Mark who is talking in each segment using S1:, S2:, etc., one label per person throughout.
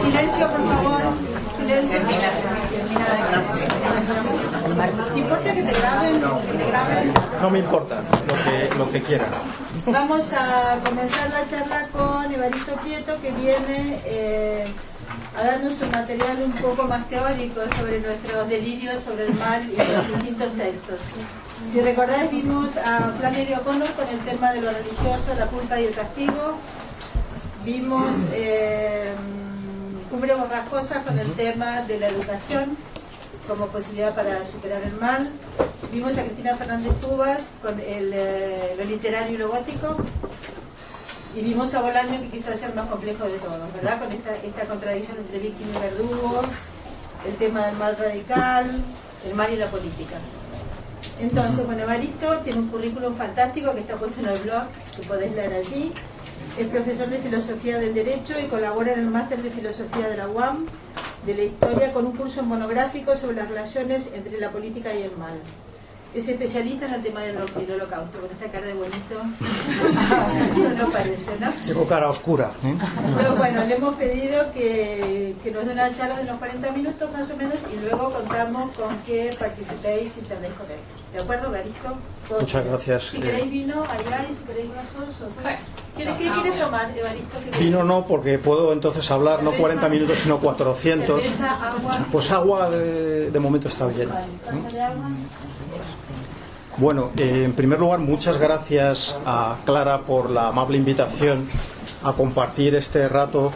S1: Silencio, por favor. Silencio. ¿Te importa que te graben? Que te graben?
S2: No me importa, lo que, lo que quieran.
S1: Vamos a comenzar la charla con Evaristo Prieto, que viene eh, a darnos un material un poco más teórico sobre nuestros delirios sobre el mal y los distintos textos. Si recordáis, vimos a Flannery O'Connor con el tema de lo religioso, la culpa y el castigo. Vimos eh, Cumbre Borrascosa con el tema de la educación como posibilidad para superar el mal. Vimos a Cristina Fernández Cubas con el, eh, lo literario y lo gótico. Y vimos a Bolaño que quizás es el más complejo de todos, ¿verdad? Con esta, esta contradicción entre víctima y verdugo, el tema del mal radical, el mal y la política. Entonces, bueno, Evaristo tiene un currículum fantástico que está puesto en el blog, que podéis leer allí. Es profesor de Filosofía del Derecho y colabora en el Máster de Filosofía de la UAM de la Historia con un curso monográfico sobre las relaciones entre la política y el mal. Es especialista en el tema del, holocausto, con esta cara de bonito. no parece, ¿no?
S2: Tengo cara oscura. ¿eh?
S1: Pero bueno, le hemos pedido que, que nos dé una charla de unos 40 minutos más o menos y luego contamos con que participéis y charléis con él. ¿De acuerdo, Garisto?
S2: Muchas gracias.
S1: Si queréis vino, allá y si queréis vasos. O sea, ¿Quieres, ¿Qué quieres tomar, Evaristo? ¿Qué quieres?
S2: Vino no, porque puedo entonces hablar no 40 minutos, sino 400.
S1: Cerveza, agua.
S2: Pues agua de, de momento está bien.
S1: ¿Taza de agua?
S2: Bueno, eh, en primer lugar, muchas gracias a Clara por la amable invitación a compartir este rato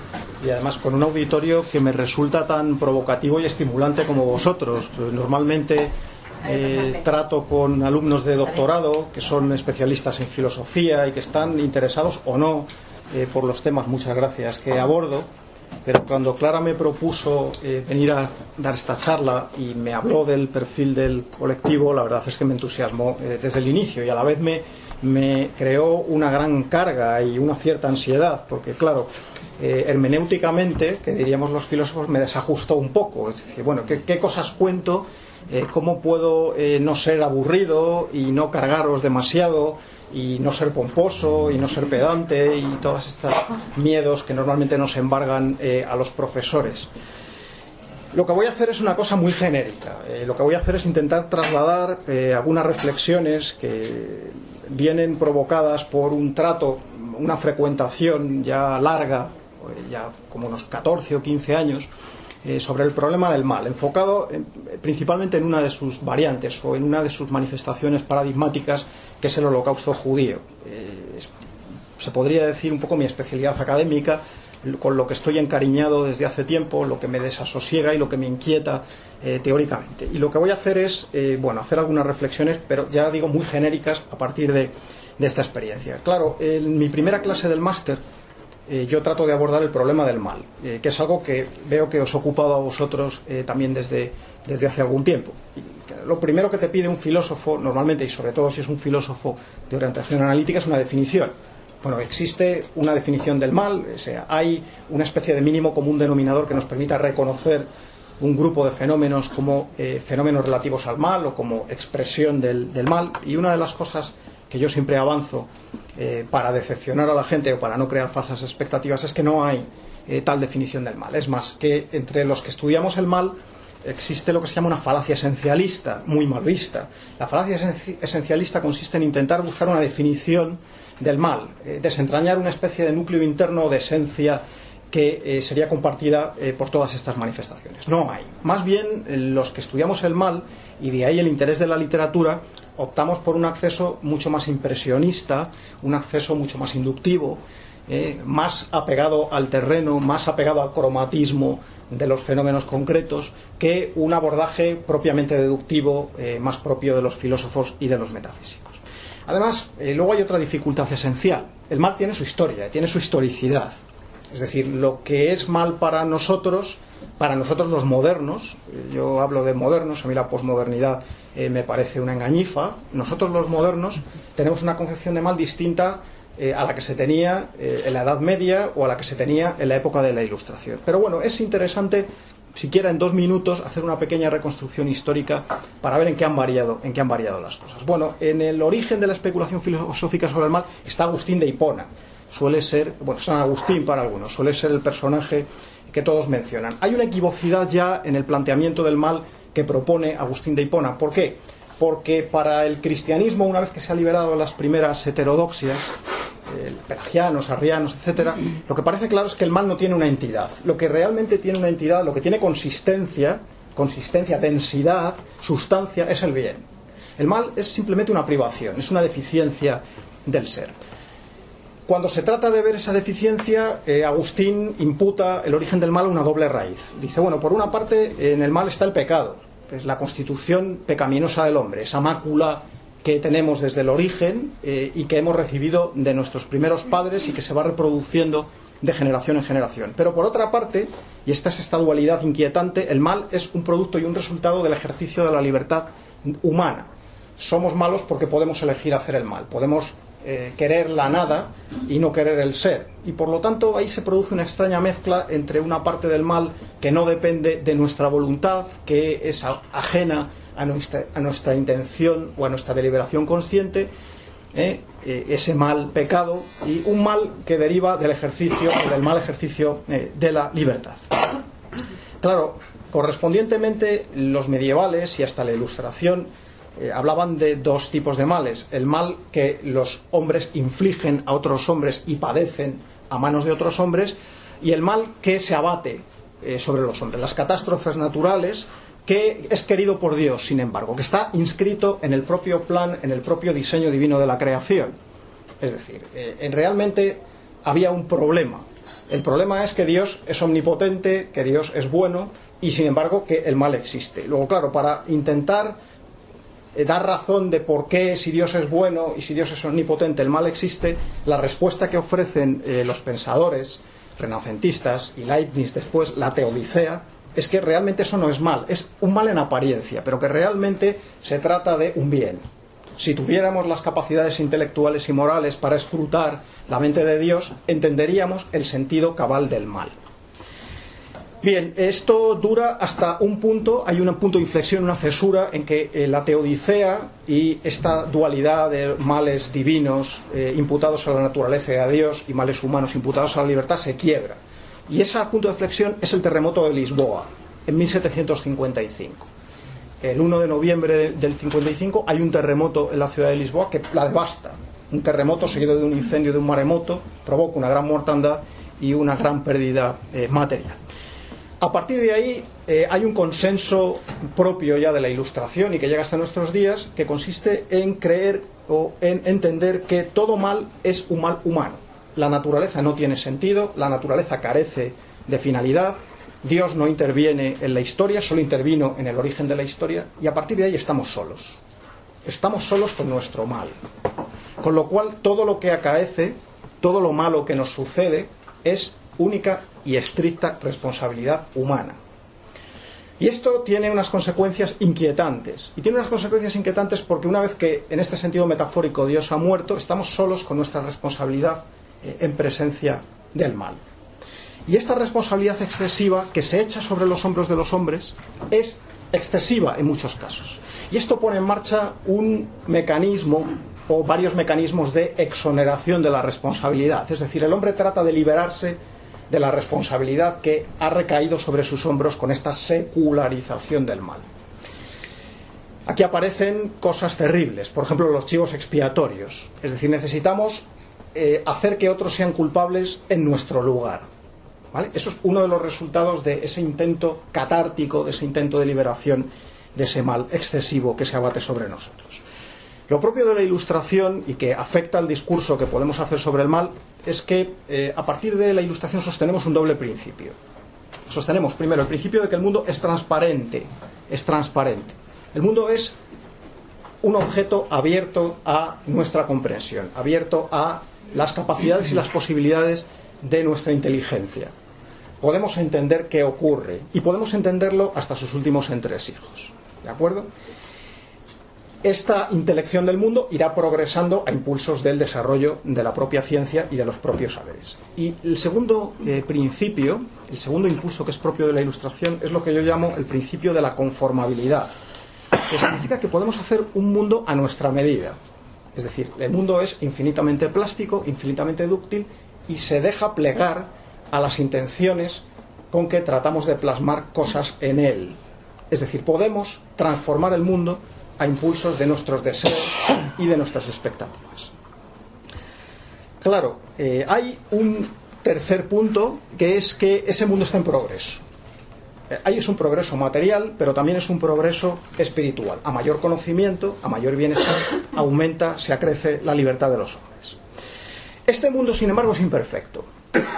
S2: y además con un auditorio que me resulta tan provocativo y estimulante como vosotros. Normalmente eh, trato con alumnos de doctorado que son especialistas en filosofía y que están interesados o no eh, por los temas, muchas gracias, que abordo. Pero cuando Clara me propuso eh, venir a dar esta charla y me habló del perfil del colectivo, la verdad es que me entusiasmó eh, desde el inicio y a la vez me, me creó una gran carga y una cierta ansiedad, porque claro, eh, hermenéuticamente, que diríamos los filósofos, me desajustó un poco. Es decir, bueno, ¿qué, cosas cuento? ¿Cómo puedo eh, no ser aburrido y no cargaros demasiado? Y no ser pomposo y no ser pedante y todos estos miedos que normalmente nos embargan eh, a los profesores. Lo que voy a hacer es una cosa muy genérica. Eh, lo que voy a hacer es intentar trasladar eh, algunas reflexiones que vienen provocadas por un trato, una frecuentación ya larga, ya como unos 14 o 15 años, eh, sobre el problema del mal, enfocado en- principalmente en una de sus variantes o en una de sus manifestaciones paradigmáticas, que es el holocausto judío. Eh, se podría decir un poco mi especialidad académica, con lo que estoy encariñado desde hace tiempo, lo que me desasosiega y lo que me inquieta eh, teóricamente. Y lo que voy a hacer es, eh, bueno, hacer algunas reflexiones, pero ya digo muy genéricas a partir de, de esta experiencia. Claro, en mi primera clase del máster eh, yo trato de abordar el problema del mal, eh, que es algo que veo que os ha ocupado a vosotros eh, también desde, desde hace algún tiempo. Lo primero que te pide un filósofo, normalmente, y sobre todo si es un filósofo de orientación analítica, es una definición. Bueno, existe una definición del mal, sea, hay una especie de mínimo común denominador que nos permita reconocer un grupo de fenómenos como fenómenos relativos al mal o como expresión del, del mal. Y una de las cosas que yo siempre avanzo eh, para decepcionar a la gente o para no crear falsas expectativas es que no hay eh, tal definición del mal. Es más, que entre los que estudiamos el mal existe lo que se llama una falacia esencialista, muy mal vista. La falacia esenci- esencialista consiste en intentar buscar una definición del mal, eh, desentrañar una especie de núcleo interno de esencia que sería compartida por todas estas manifestaciones. No hay. Más bien, los que estudiamos el mal, y de ahí el interés de la literatura, optamos por un acceso mucho más impresionista, un acceso mucho más inductivo, eh, más apegado al terreno, más apegado al cromatismo de los fenómenos concretos, que un abordaje propiamente deductivo, eh, más propio de los filósofos y de los metafísicos. Además, eh, luego hay otra dificultad esencial. El mal tiene su historia, tiene su historicidad. Es decir, lo que es mal para nosotros para nosotros los modernos, eh, yo hablo de modernos, a mí la posmodernidad eh, me parece una engañifa, nosotros los modernos tenemos una concepción de mal distinta eh, a la que se tenía en la Edad Media o a la que se tenía en la época de la Ilustración. Pero bueno, es interesante siquiera en dos minutos hacer una pequeña reconstrucción histórica para ver en qué han variado, en qué han variado las cosas. Bueno, en el origen de la especulación filosófica sobre el mal está Agustín de Hipona. Suele ser, bueno, San Agustín para algunos, suele ser el personaje que todos mencionan. Hay una equivocidad ya en el planteamiento del mal que propone Agustín de Hipona. ¿Por qué? Porque para el cristianismo, una vez que se ha liberado las primeras heterodoxias, pelagianos, arrianos, etcétera, lo que parece claro es que el mal no tiene una entidad. Lo que realmente tiene una entidad, lo que tiene consistencia, consistencia, densidad, sustancia, es el bien. El mal es simplemente una privación, es una deficiencia del ser. Cuando se trata de ver esa deficiencia, eh, Agustín imputa el origen del mal a una doble raíz. Dice, bueno, por una parte, en el mal está el pecado, es la constitución pecaminosa del hombre, esa mácula que tenemos desde el origen eh, y que hemos recibido de nuestros primeros padres y que se va reproduciendo de generación en generación. Pero por otra parte, y esta es esta dualidad inquietante, el mal es un producto y un resultado del ejercicio de la libertad humana. Somos malos porque podemos elegir hacer el mal, podemos eh, querer la nada y no querer el ser. Y por lo tanto ahí se produce una extraña mezcla entre una parte del mal que no depende de nuestra voluntad, que es ajena a nuestra, a nuestra intención o a nuestra deliberación consciente ¿eh? Eh, ese mal pecado y un mal que deriva del ejercicio del mal ejercicio de la libertad. Claro, correspondientemente los medievales y hasta la ilustración hablaban de dos tipos de males. El mal que los hombres infligen a otros hombres y padecen a manos de otros hombres y el mal que se abate sobre los hombres. Las catástrofes naturales que es querido por Dios, sin embargo, que está inscrito en el propio plan, en el propio diseño divino de la creación. Es decir, eh, realmente había un problema. El problema es que Dios es omnipotente, que Dios es bueno y sin embargo que el mal existe. Luego, claro, para intentar eh, dar razón de por qué si Dios es bueno y si Dios es omnipotente el mal existe, la respuesta que ofrecen eh, los pensadores renacentistas y Leibniz después, la teodicea, es que realmente eso no es mal, es un mal en apariencia, pero que realmente se trata de un bien. Si tuviéramos las capacidades intelectuales y morales para escrutar la mente de Dios, entenderíamos el sentido cabal del mal. Bien, esto dura hasta un punto, hay un punto de inflexión, una cesura en que eh, la teodicea y esta dualidad de males divinos eh, imputados a la naturaleza y a Dios y males humanos imputados a la libertad se quiebra. Y ese punto de flexión es el terremoto de Lisboa, en 1755. El 1 de noviembre del 55 hay un terremoto en la ciudad de Lisboa que la devasta. Un terremoto seguido de un incendio, de un maremoto, provoca una gran mortandad y una gran pérdida eh, material. A partir de ahí eh, hay un consenso propio ya de la ilustración y que llega hasta nuestros días que consiste en creer o en entender que todo mal es un mal humano la naturaleza no tiene sentido, la naturaleza carece de finalidad, Dios no interviene en la historia, solo intervino en el origen de la historia y a partir de ahí estamos solos. Estamos solos con nuestro mal. Con lo cual todo lo que acaece, todo lo malo que nos sucede es única y estricta responsabilidad humana. Y esto tiene unas consecuencias inquietantes. Y tiene unas consecuencias inquietantes porque una vez que en este sentido metafórico Dios ha muerto, estamos solos con nuestra responsabilidad eh, en presencia del mal. Y esta responsabilidad excesiva que se echa sobre los hombros de los hombres es excesiva en muchos casos. Y esto pone en marcha un mecanismo o varios mecanismos de exoneración de la responsabilidad. Es decir, el hombre trata de liberarse de la responsabilidad que ha recaído sobre sus hombros con esta secularización del mal. Aquí aparecen cosas terribles, por ejemplo, los chivos expiatorios. Es decir, necesitamos eh, hacer que otros sean culpables en nuestro lugar. Eso es uno de los resultados de ese intento catártico, de ese intento de liberación de ese mal excesivo que se abate sobre nosotros. Lo propio de la ilustración y que afecta al discurso que podemos hacer sobre el mal es que eh, a partir de la ilustración sostenemos un doble principio. Sostenemos primero el principio de que el mundo es transparente, es transparente. El mundo es un objeto abierto a nuestra comprensión, abierto a las capacidades y las posibilidades de nuestra inteligencia. podemos entender qué ocurre y podemos entenderlo hasta sus últimos entresijos. ¿De acuerdo? Esta intelección del mundo irá progresando a impulsos del desarrollo de la propia ciencia y de los propios saberes. Y el segundo eh, principio, el segundo impulso que es propio de la ilustración, es lo que yo llamo el principio de la conformabilidad, que significa que podemos hacer un mundo a nuestra medida. Es decir, el mundo es infinitamente plástico, infinitamente dúctil y se deja plegar a las intenciones con que tratamos de plasmar cosas en él. Es decir, podemos transformar el mundo a impulsos de nuestros deseos y de nuestras expectativas. Claro, eh, hay un tercer punto que es que ese mundo está en progreso. Eh, ahí es un progreso material, pero también es un progreso espiritual. A mayor conocimiento, a mayor bienestar, aumenta, se acrece la libertad de los hombres. Este mundo, sin embargo, es imperfecto.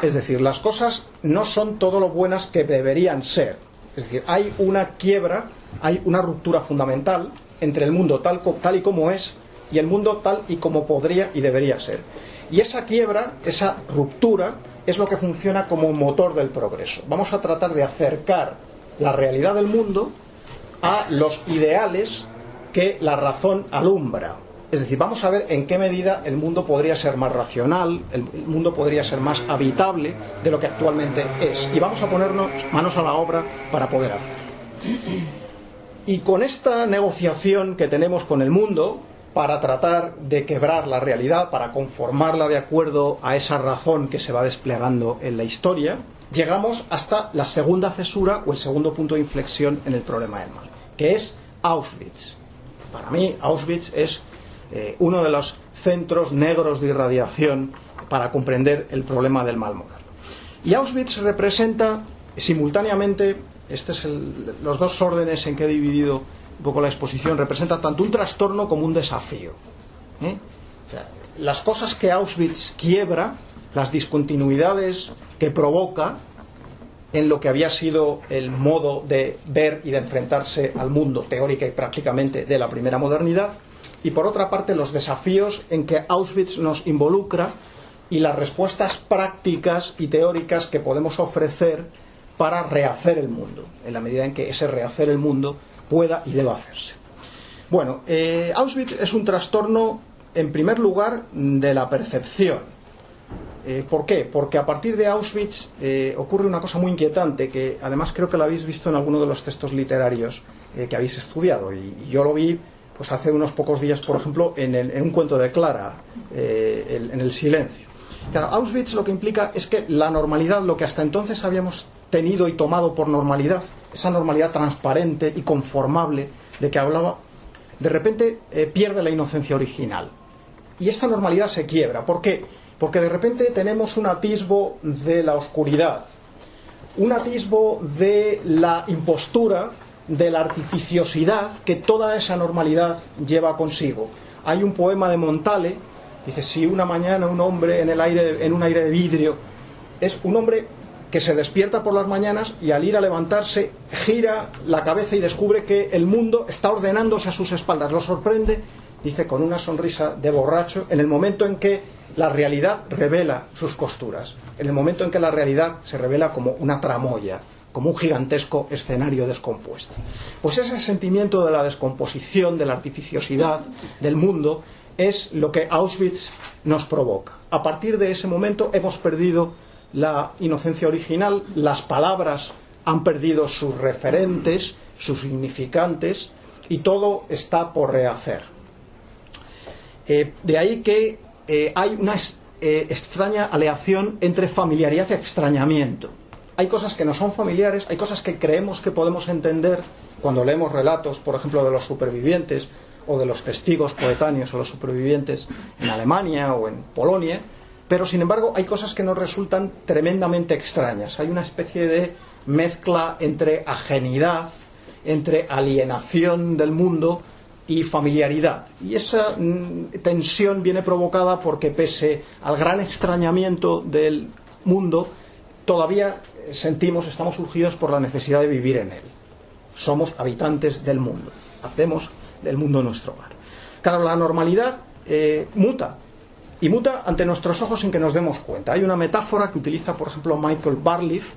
S2: Es decir, las cosas no son todo lo buenas que deberían ser. Es decir, hay una quiebra, hay una ruptura fundamental entre el mundo tal, y como es y el mundo tal y como podría y debería ser. Y esa quiebra, esa ruptura, es lo que funciona como motor del progreso. Vamos a tratar de acercar la realidad del mundo a los ideales que la razón alumbra. Es decir, vamos a ver en qué medida el mundo podría ser más racional, el mundo podría ser más habitable de lo que actualmente es. Y vamos a ponernos manos a la obra para poder hacerlo. Y con esta negociación que tenemos con el mundo para tratar de quebrar la realidad, para conformarla de acuerdo a esa razón que se va desplegando en la historia, llegamos hasta la segunda cesura o el segundo punto de inflexión en el problema del mal, que es Auschwitz. Para mí, Auschwitz es eh, uno de los centros negros de irradiación para comprender el problema del mal moderno. Y Auschwitz representa simultáneamente estos son los dos órdenes en que he dividido un poco la exposición, representan tanto un trastorno como un desafío. ¿eh? las cosas que Auschwitz quiebra, las discontinuidades que provoca en lo que había sido el modo de ver y de enfrentarse al mundo teórica y prácticamente de la primera modernidad, y por otra parte los desafíos en que Auschwitz nos involucra y las respuestas prácticas y teóricas que podemos ofrecer para rehacer el mundo, en la medida en que ese rehacer el mundo pueda y deba hacerse. Bueno, eh, Auschwitz es un trastorno, en primer lugar, de la percepción. Eh, ¿Por qué? Porque a partir de Auschwitz eh, ocurre una cosa muy inquietante, que además creo que lo habéis visto en alguno de los textos literarios que habéis estudiado. Y, yo lo vi pues hace unos pocos días, por ejemplo, en, un cuento de Clara, en El Silencio. Auschwitz lo que implica es que la normalidad, lo que hasta entonces habíamos tenido y tomado por normalidad, esa normalidad transparente y conformable de que hablaba, de repente eh, pierde la inocencia original. Y esta normalidad se quiebra. ¿Por qué? Porque de repente tenemos un atisbo de la oscuridad, un atisbo de la impostura, de la artificiosidad que toda esa normalidad lleva consigo. Hay un poema de Montale Dice, si una mañana un hombre en, el aire, en un aire de vidrio es un hombre que se despierta por las mañanas y al ir a levantarse gira la cabeza y descubre que el mundo está ordenándose a sus espaldas. Lo sorprende, dice con una sonrisa de borracho, en el momento en que la realidad revela sus costuras, en el momento en que la realidad se revela como una tramoya, como un gigantesco escenario descompuesto. Pues ese sentimiento de la descomposición, de la artificiosidad del mundo, es lo que Auschwitz nos provoca. A partir de ese momento hemos perdido la inocencia original, las palabras han perdido sus referentes, sus significantes, y todo está por rehacer. Eh, de ahí que eh, hay una eh, extraña aleación entre familiaridad y extrañamiento. Hay cosas que no son familiares, hay cosas que creemos que podemos entender cuando leemos relatos, por ejemplo, de los supervivientes, o de los testigos coetáneos o los supervivientes en Alemania o en Polonia, pero sin embargo hay cosas que nos resultan tremendamente extrañas. Hay una especie de mezcla entre ajenidad, entre alienación del mundo y familiaridad. Y esa mm, tensión viene provocada porque pese al gran extrañamiento del mundo, todavía sentimos, estamos surgidos por la necesidad de vivir en él. Somos habitantes del mundo. Hacemos del mundo nuestro hogar. Claro, la normalidad eh, muta y muta ante nuestros ojos sin que nos demos cuenta. Hay una metáfora que utiliza, por ejemplo, Michael Barliff,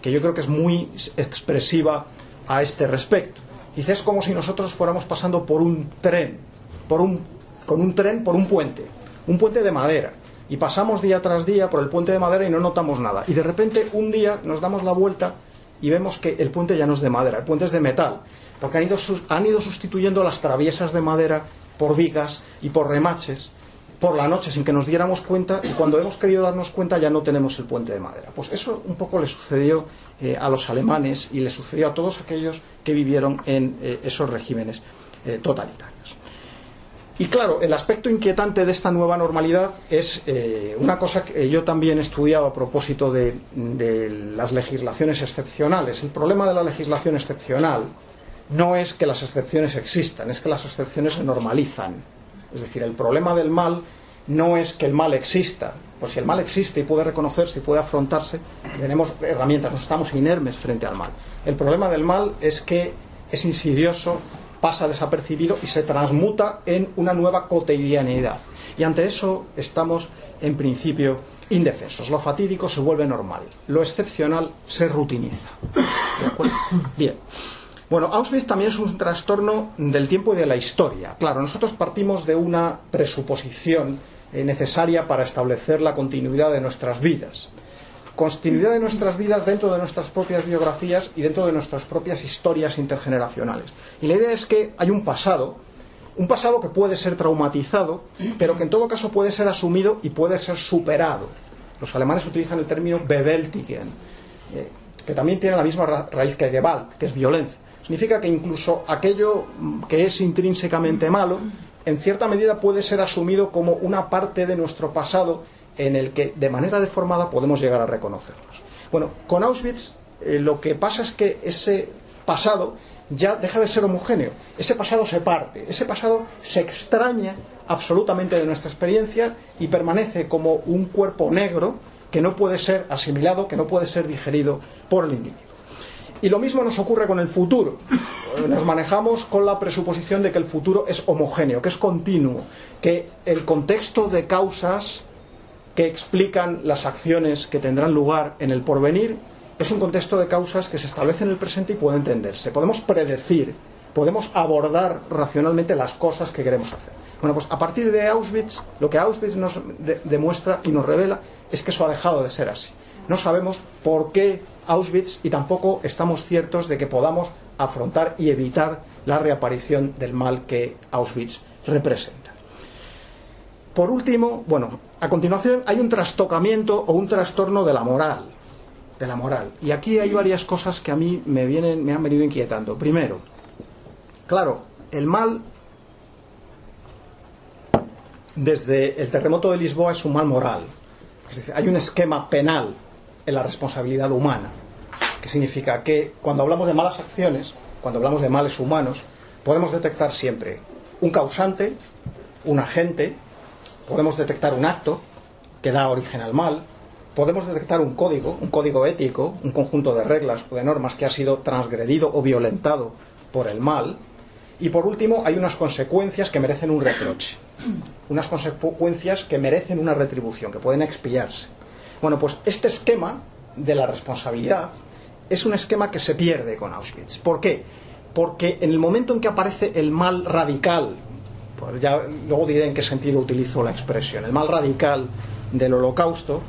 S2: que yo creo que es muy expresiva a este respecto. Dice, es como si nosotros fuéramos pasando por un tren, por un, con un tren por un puente, un puente de madera. Y pasamos día tras día por el puente de madera y no notamos nada. Y de repente un día nos damos la vuelta y vemos que el puente ya no es de madera, el puente es de metal. Porque han ido, han ido sustituyendo las traviesas de madera por vigas y por remaches por la noche sin que nos diéramos cuenta y cuando hemos querido darnos cuenta ya no tenemos el puente de madera. Pues eso un poco le sucedió eh, a los alemanes y le sucedió a todos aquellos que vivieron en eh, esos regímenes eh, totalitarios. Y claro, el aspecto inquietante de esta nueva normalidad es una cosa que yo también he estudiado a propósito de, de las legislaciones excepcionales. El problema de la legislación excepcional no es que las excepciones existan, es que las excepciones se normalizan es decir, el problema del mal no es que el mal exista, pues si el mal existe y puede reconocerse y puede afrontarse, tenemos herramientas, no estamos inermes frente al mal. El problema del mal es que es insidioso, pasa desapercibido y se transmuta en una nueva cotidianidad. Y ante eso estamos, en principio, indefensos. Lo fatídico se vuelve normal, lo excepcional se rutiniza. Bien. Bueno, Auschwitz también es un trastorno del tiempo y de la historia. Claro, nosotros partimos de una presuposición eh, necesaria para establecer la continuidad de nuestras vidas. Continuidad de nuestras vidas dentro de nuestras propias biografías y dentro de nuestras propias historias intergeneracionales. Y la idea es que hay un pasado, un pasado que puede ser traumatizado, pero que en todo caso puede ser asumido y puede ser superado. Los alemanes utilizan el término Bewältigen, eh, que también tiene la misma raíz que Gewalt, que es violencia significa que incluso aquello que es intrínsecamente malo, en cierta medida puede ser asumido como una parte de nuestro pasado en el que de manera deformada podemos llegar a reconocernos. Bueno, con Auschwitz eh, lo que pasa es que ese pasado ya deja de ser homogéneo, ese pasado se parte, ese pasado se extraña absolutamente de nuestra experiencia y permanece como un cuerpo negro que no puede ser asimilado, que no puede ser digerido por el individuo. Y lo mismo nos ocurre con el futuro. Nos manejamos con la presuposición de que el futuro es homogéneo, que es continuo, que el contexto de causas que explican las acciones que tendrán lugar en el porvenir es un contexto de causas que se establece en el presente y puede entenderse. Podemos predecir, podemos abordar racionalmente las cosas que queremos hacer. Bueno, pues a partir de Auschwitz, lo que Auschwitz nos demuestra y nos revela es que eso ha dejado de ser así. No sabemos por qué Auschwitz y tampoco estamos ciertos de que podamos afrontar y evitar la reaparición del mal que Auschwitz representa. Por último, bueno, a continuación hay un trastocamiento o un trastorno de la moral, de la moral. Y aquí hay varias cosas que a mí me vienen, me han venido inquietando. Primero, claro, el mal desde el terremoto de Lisboa es un mal moral. Es decir, hay un esquema penal en la responsabilidad humana. Que significa que cuando hablamos de malas acciones, cuando hablamos de males humanos, podemos detectar siempre un causante, un agente, podemos detectar un acto que da origen al mal, podemos detectar un código, un código ético, un conjunto de reglas o de normas que ha sido transgredido o violentado por el mal, y por último hay unas consecuencias que merecen un reproche, unas consecuencias que merecen una retribución, que pueden expiarse. Bueno, pues este esquema de la responsabilidad es un esquema que se pierde con Auschwitz. ¿Por qué? Porque en el momento en que aparece el mal radical, pues ya luego diré en qué sentido utilizo la expresión, el mal radical del holocausto,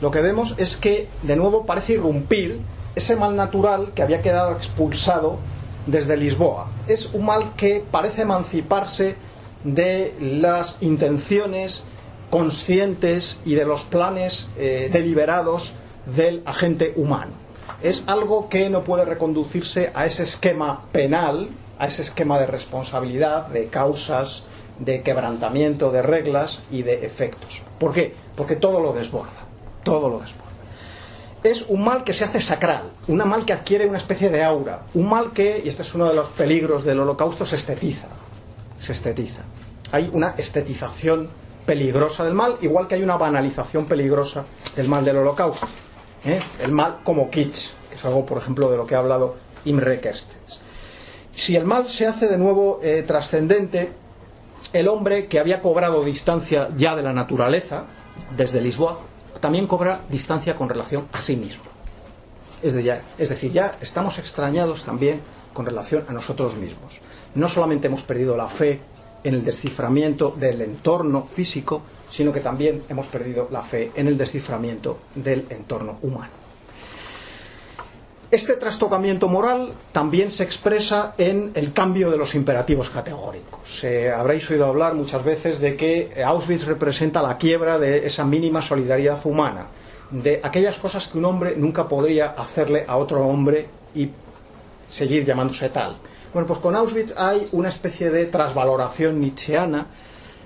S2: lo que vemos es que de nuevo parece irrumpir ese mal natural que había quedado expulsado desde Lisboa. Es un mal que parece emanciparse de las intenciones conscientes y de los planes eh, deliberados del agente humano. Es algo que no puede reconducirse a ese esquema penal, a ese esquema de responsabilidad, de causas, de quebrantamiento de reglas y de efectos. ¿Por qué? Porque todo lo desborda, todo lo desborda. Es un mal que se hace sacral, un mal que adquiere una especie de aura, un mal que, y este es uno de los peligros del holocausto, se estetiza, se estetiza. Hay una estetización peligrosa del mal, igual que hay una banalización peligrosa del mal del holocausto. ¿Eh? El mal como kitsch, que es algo, por ejemplo, de lo que ha hablado Imre Kerstens. Si el mal se hace de nuevo eh, trascendente, el hombre que había cobrado distancia ya de la naturaleza, desde Lisboa, también cobra distancia con relación a sí mismo. Es, es decir, ya estamos extrañados también con relación a nosotros mismos. No solamente hemos perdido la fe en el desciframiento del entorno físico, sino que también hemos perdido la fe en el desciframiento del entorno humano. Este trastocamiento moral también se expresa en el cambio de los imperativos categóricos. Eh, habréis oído hablar muchas veces de que Auschwitz representa la quiebra de esa mínima solidaridad humana, de aquellas cosas que un hombre nunca podría hacerle a otro hombre y seguir llamándose tal. Bueno, pues con Auschwitz hay una especie de trasvaloración nietzscheana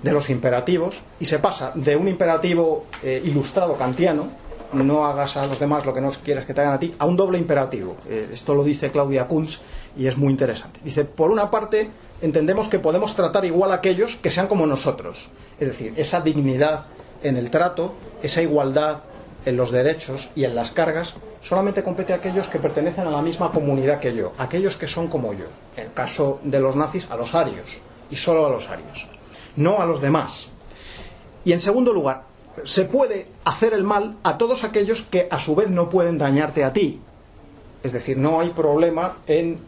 S2: de los imperativos y se pasa de un imperativo eh, ilustrado kantiano, no hagas a los demás lo que no quieres que te hagan a ti, a un doble imperativo. Eh, esto lo dice Claudia Kunz y es muy interesante. Dice, por una parte, entendemos que podemos tratar igual a aquellos que sean como nosotros. Es decir, esa dignidad en el trato, esa igualdad en los derechos y en las cargas, solamente compete a aquellos que pertenecen a la misma comunidad que yo, aquellos que son como yo. En el caso de los nazis, a los arios, y solo a los arios, no a los demás. Y en segundo lugar, se puede hacer el mal a todos aquellos que a su vez no pueden dañarte a ti. Es decir, no hay problema en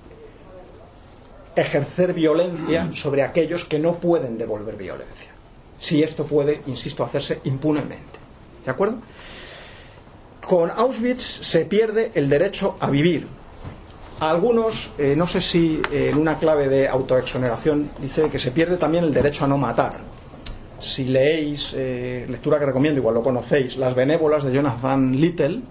S2: ejercer violencia sobre aquellos que no pueden devolver violencia. Si esto puede, insisto, hacerse impunemente. ¿De acuerdo? Con Auschwitz se pierde el derecho a vivir. A algunos, eh, no sé si eh, en una clave de autoexoneración, dice que se pierde también el derecho a no matar si leéis, eh, lectura que recomiendo, igual lo conocéis, Las Benévolas de Jonathan Little,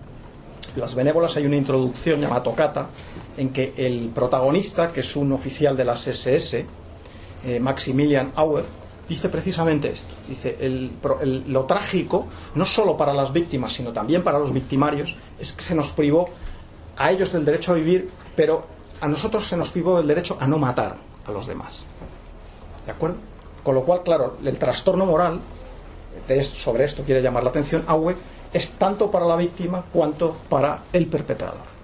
S2: Las Benévolas hay una introducción llamada Tocata, en que el protagonista, que es un oficial de las SS, Maximilian Auer, dice precisamente esto. Dice, lo trágico, no solo para las víctimas, sino también para los victimarios, es que se nos privó a ellos del derecho a vivir, pero a nosotros se nos privó del derecho a no matar a los demás. ¿De acuerdo? Con lo cual, claro, el trastorno moral, sobre esto quiere llamar la atención Aue, es tanto para la víctima cuanto para el perpetrador.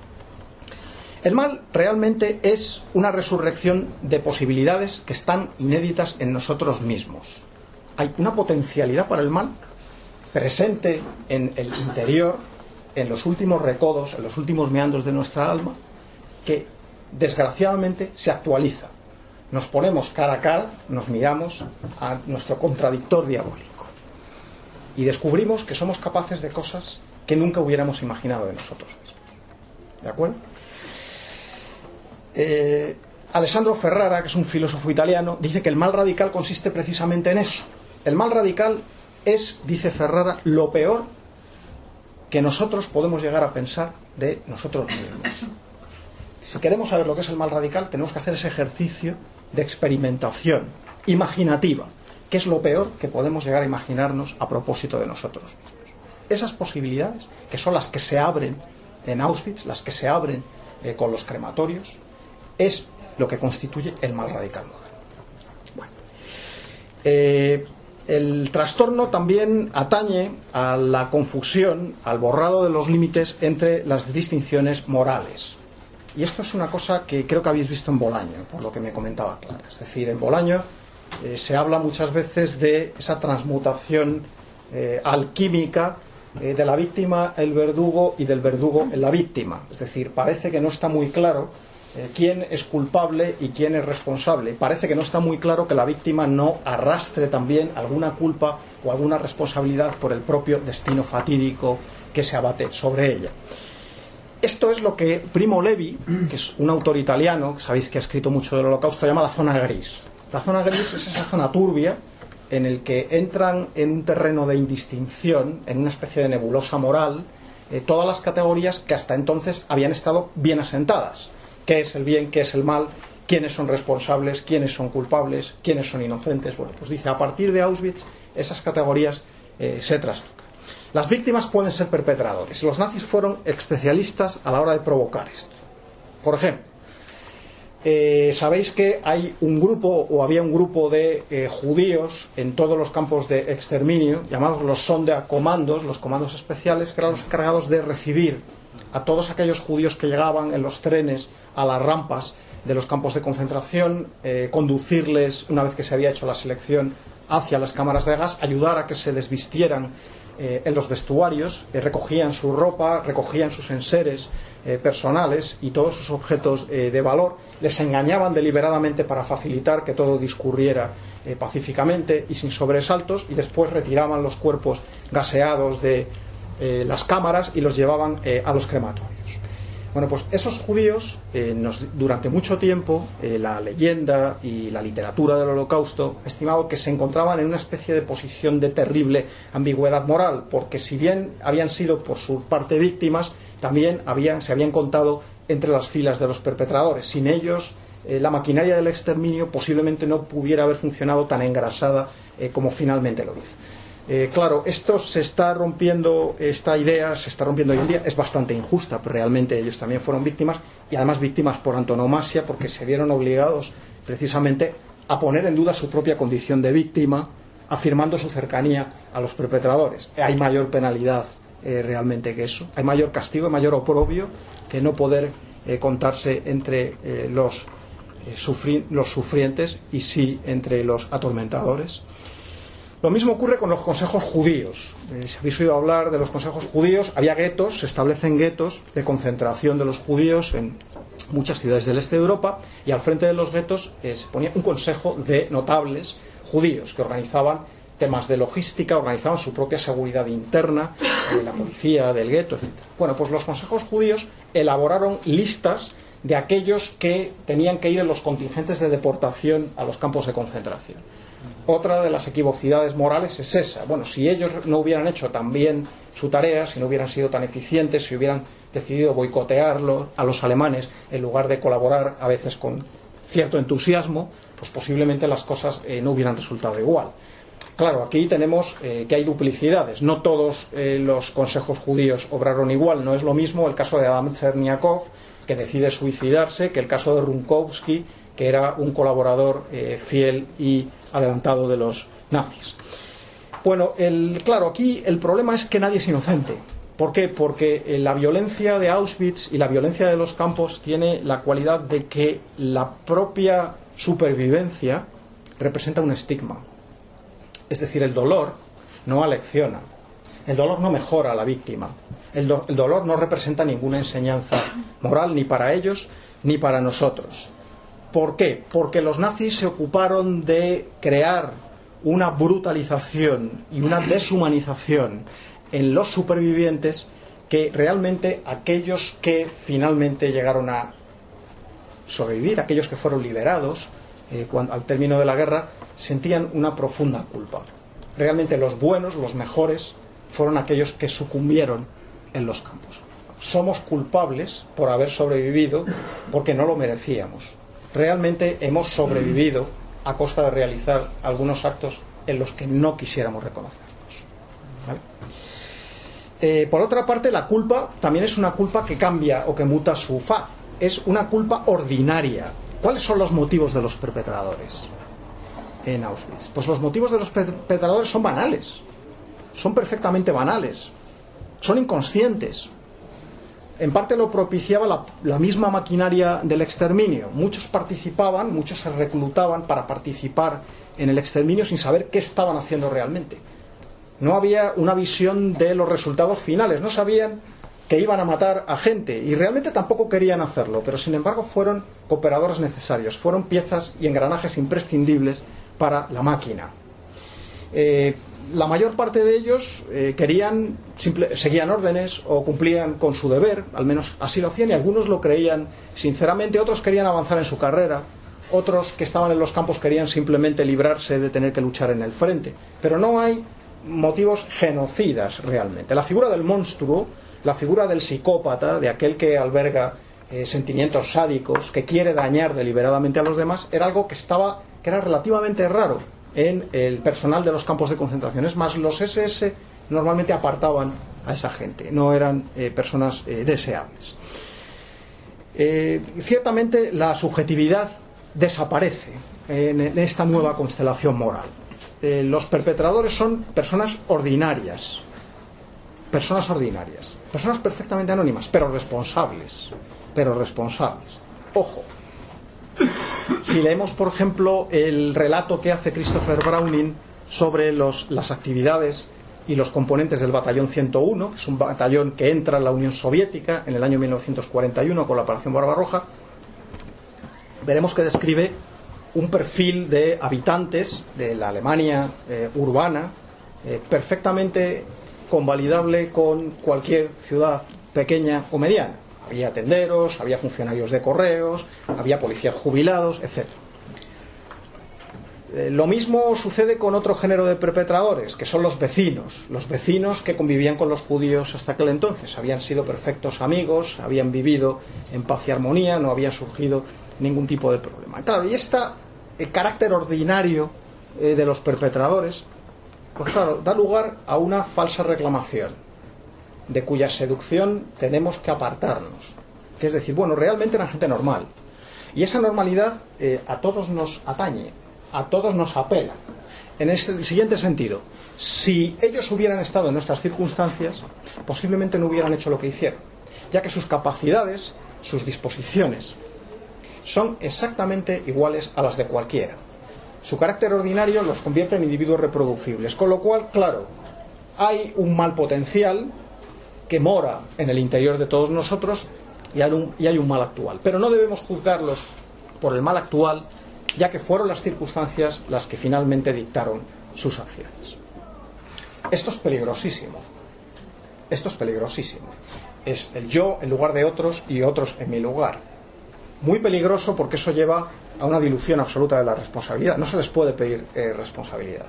S2: El mal realmente es una resurrección de posibilidades que están inéditas en nosotros mismos. Hay una potencialidad para el mal presente en el interior, en los últimos recodos, en los últimos meandros de nuestra alma, que desgraciadamente se actualiza nos ponemos cara a cara, nos miramos a nuestro contradictor diabólico y descubrimos que somos capaces de cosas que nunca hubiéramos imaginado de nosotros mismos. ¿De acuerdo? Eh, Alessandro Ferrara, que es un filósofo italiano, dice que el mal radical consiste precisamente en eso. El mal radical es, dice Ferrara, lo peor que nosotros podemos llegar a pensar de nosotros mismos. Si queremos saber lo que es el mal radical, tenemos que hacer ese ejercicio de experimentación imaginativa, que es lo peor que podemos llegar a imaginarnos a propósito de nosotros mismos. Esas posibilidades, que son las que se abren en Auschwitz, las que se abren eh, con los crematorios, es lo que constituye el mal radical Bueno, eh, el trastorno también atañe a la confusión, al borrado de los límites entre las distinciones morales. Y esto es una cosa que creo que habéis visto en Bolaño, por lo que me comentaba Clara. Es decir, en Bolaño eh, se habla muchas veces de esa transmutación eh, alquímica eh, de la víctima, el verdugo y del verdugo en la víctima. Es decir, parece que no está muy claro quién es culpable y quién es responsable. Parece que no está muy claro que la víctima no arrastre también alguna culpa o alguna responsabilidad por el propio destino fatídico que se abate sobre ella. Esto es lo que Primo Levi, que es un autor italiano, que sabéis que ha escrito mucho del holocausto, llama la zona gris. La zona gris es esa zona turbia en el que entran en un terreno de indistinción, en una especie de nebulosa moral, eh, todas las categorías que hasta entonces habían estado bien asentadas. ¿Qué es el bien? ¿Qué es el mal? ¿Quiénes son responsables? ¿Quiénes son culpables? ¿Quiénes son inocentes? Bueno, pues dice, a partir de Auschwitz esas categorías eh, se trastocan. Las víctimas pueden ser perpetradores. Los nazis fueron especialistas a la hora de provocar esto. Por ejemplo, eh, sabéis que hay un grupo o había un grupo de eh, judíos en todos los campos de exterminio llamados los sonda comandos, los comandos especiales, que eran los encargados de recibir a todos aquellos judíos que llegaban en los trenes a las rampas de los campos de concentración, eh, conducirles, una vez que se había hecho la selección, hacia las cámaras de gas, ayudar a que se desvistieran eh, en los vestuarios, eh, recogían su ropa, recogían sus enseres eh, personales y todos sus objetos de valor, les engañaban deliberadamente para facilitar que todo discurriera pacíficamente y sin sobresaltos y después retiraban los cuerpos gaseados de las cámaras y los llevaban a los crematorios. Bueno, pues esos judíos, eh, durante mucho tiempo, eh, la leyenda y la literatura del holocausto ha estimado que se encontraban en una especie de posición de terrible ambigüedad moral, porque si bien habían sido por su parte víctimas, también se habían contado entre las filas de los perpetradores. Sin ellos, eh, la maquinaria del exterminio posiblemente no pudiera haber funcionado tan engrasada como finalmente lo hizo. Eh, claro, esto se está rompiendo, esta idea se está rompiendo hoy en día, es bastante injusta, pero realmente ellos también fueron víctimas y además víctimas por antonomasia porque se vieron obligados precisamente a poner en duda su propia condición de víctima, afirmando su cercanía a los perpetradores. Hay mayor penalidad eh, realmente que eso, hay mayor castigo, hay mayor oprobio que no poder eh, contarse entre los, los sufrientes y sí entre los atormentadores. Lo mismo ocurre con los consejos judíos. Eh, si habéis oído hablar de los consejos judíos, había guetos, se establecen guetos de concentración de los judíos en muchas ciudades del este de Europa y al frente de los guetos eh, se ponía un consejo de notables judíos que organizaban temas de logística, organizaban su propia seguridad interna, de la policía, del gueto, etc. Bueno, pues los consejos judíos elaboraron listas de aquellos que tenían que ir en los contingentes de deportación a los campos de concentración. Otra de las equivocidades morales es esa. Bueno, si ellos no hubieran hecho tan bien su tarea, si no hubieran sido tan eficientes, si hubieran decidido boicotearlo a los alemanes en lugar de colaborar a veces con cierto entusiasmo, pues posiblemente las cosas eh, no hubieran resultado igual. Claro, aquí tenemos eh, que hay duplicidades. No todos eh, los consejos judíos obraron igual. No es lo mismo el caso de Adam Cherniakov, que decide suicidarse, que el caso de Runkowski, que era un colaborador fiel y adelantado de los nazis. Bueno, claro, aquí el problema es que nadie es inocente. ¿Por qué? Porque eh, la violencia de Auschwitz y la violencia de los campos tiene la cualidad de que la propia supervivencia representa un estigma. Es decir, el dolor no alecciona, el dolor no mejora a la víctima, el, el dolor no representa ninguna enseñanza moral ni para ellos ni para nosotros. ¿Por qué? Porque los nazis se ocuparon de crear una brutalización y una deshumanización en los supervivientes que realmente aquellos que finalmente llegaron a sobrevivir, aquellos que fueron liberados eh, al término de la guerra, sentían una profunda culpa. Realmente los buenos, los mejores, fueron aquellos que sucumbieron en los campos. Somos culpables por haber sobrevivido porque no lo merecíamos realmente hemos sobrevivido a costa de realizar algunos actos en los que no quisiéramos reconocernos. Eh, por otra parte, la culpa también es una culpa que cambia o que muta su faz. Es una culpa ordinaria. ¿Cuáles son los motivos de los perpetradores en Auschwitz? Pues los motivos de los perpetradores son banales. Son perfectamente banales. Son inconscientes en parte lo propiciaba la, misma maquinaria del exterminio. Muchos participaban, muchos se reclutaban para participar en el exterminio sin saber qué estaban haciendo realmente. No había una visión de los resultados finales, no sabían que iban a matar a gente y realmente tampoco querían hacerlo, pero sin embargo fueron cooperadores necesarios, fueron piezas y engranajes imprescindibles para la máquina. Eh, la mayor parte de ellos eh, querían, seguían órdenes o cumplían con su deber, al menos así lo hacían, y algunos lo creían sinceramente, otros querían avanzar en su carrera, otros que estaban en los campos querían simplemente librarse de tener que luchar en el frente. Pero no hay motivos genocidas realmente. La figura del monstruo, la figura del psicópata, de aquel que alberga eh, sentimientos sádicos, que quiere dañar deliberadamente a los demás, era algo que estaba, que era relativamente raro en el personal de los campos de concentración. Es más, los SS normalmente apartaban a esa gente, no eran eh, personas eh, deseables. Eh, ciertamente la subjetividad desaparece en, en esta nueva constelación moral. los perpetradores son personas ordinarias, personas ordinarias, personas perfectamente anónimas, pero responsables, pero responsables. Ojo, si leemos, por ejemplo, el relato que hace Christopher Browning sobre las actividades y los componentes del batallón 101, que es un batallón que entra en la Unión Soviética en el año 1941 con la Operación Barbarroja, veremos que describe un perfil de habitantes de la Alemania eh, urbana eh, perfectamente convalidable con cualquier ciudad pequeña o mediana. Había tenderos, había funcionarios de correos, había policías jubilados, etc. Eh, lo mismo sucede con otro género de perpetradores, que son los vecinos, los vecinos que convivían con los judíos hasta aquel entonces. Habían sido perfectos amigos, habían vivido en paz y armonía, no había surgido ningún tipo de problema. Claro, y este carácter ordinario eh, de los perpetradores, pues claro, da lugar a una falsa reclamación, de cuya seducción tenemos que apartarnos. Que es decir, bueno, realmente eran gente normal. Y esa normalidad a todos nos atañe, a todos nos apela. En el siguiente sentido, si ellos hubieran estado en nuestras circunstancias, posiblemente no hubieran hecho lo que hicieron, ya que sus capacidades, sus disposiciones, son exactamente iguales a las de cualquiera. Su carácter ordinario los convierte en individuos reproducibles, con lo cual, claro, hay un mal potencial que mora en el interior de todos nosotros y hay un, y hay un mal actual. Pero no debemos juzgarlos por el mal actual, ya que fueron las circunstancias las que finalmente dictaron sus acciones. Esto es peligrosísimo. Esto es peligrosísimo. Es el yo en lugar de otros y otros en mi lugar muy peligroso porque eso lleva a una dilución absoluta de la responsabilidad. No se les puede pedir eh, responsabilidad.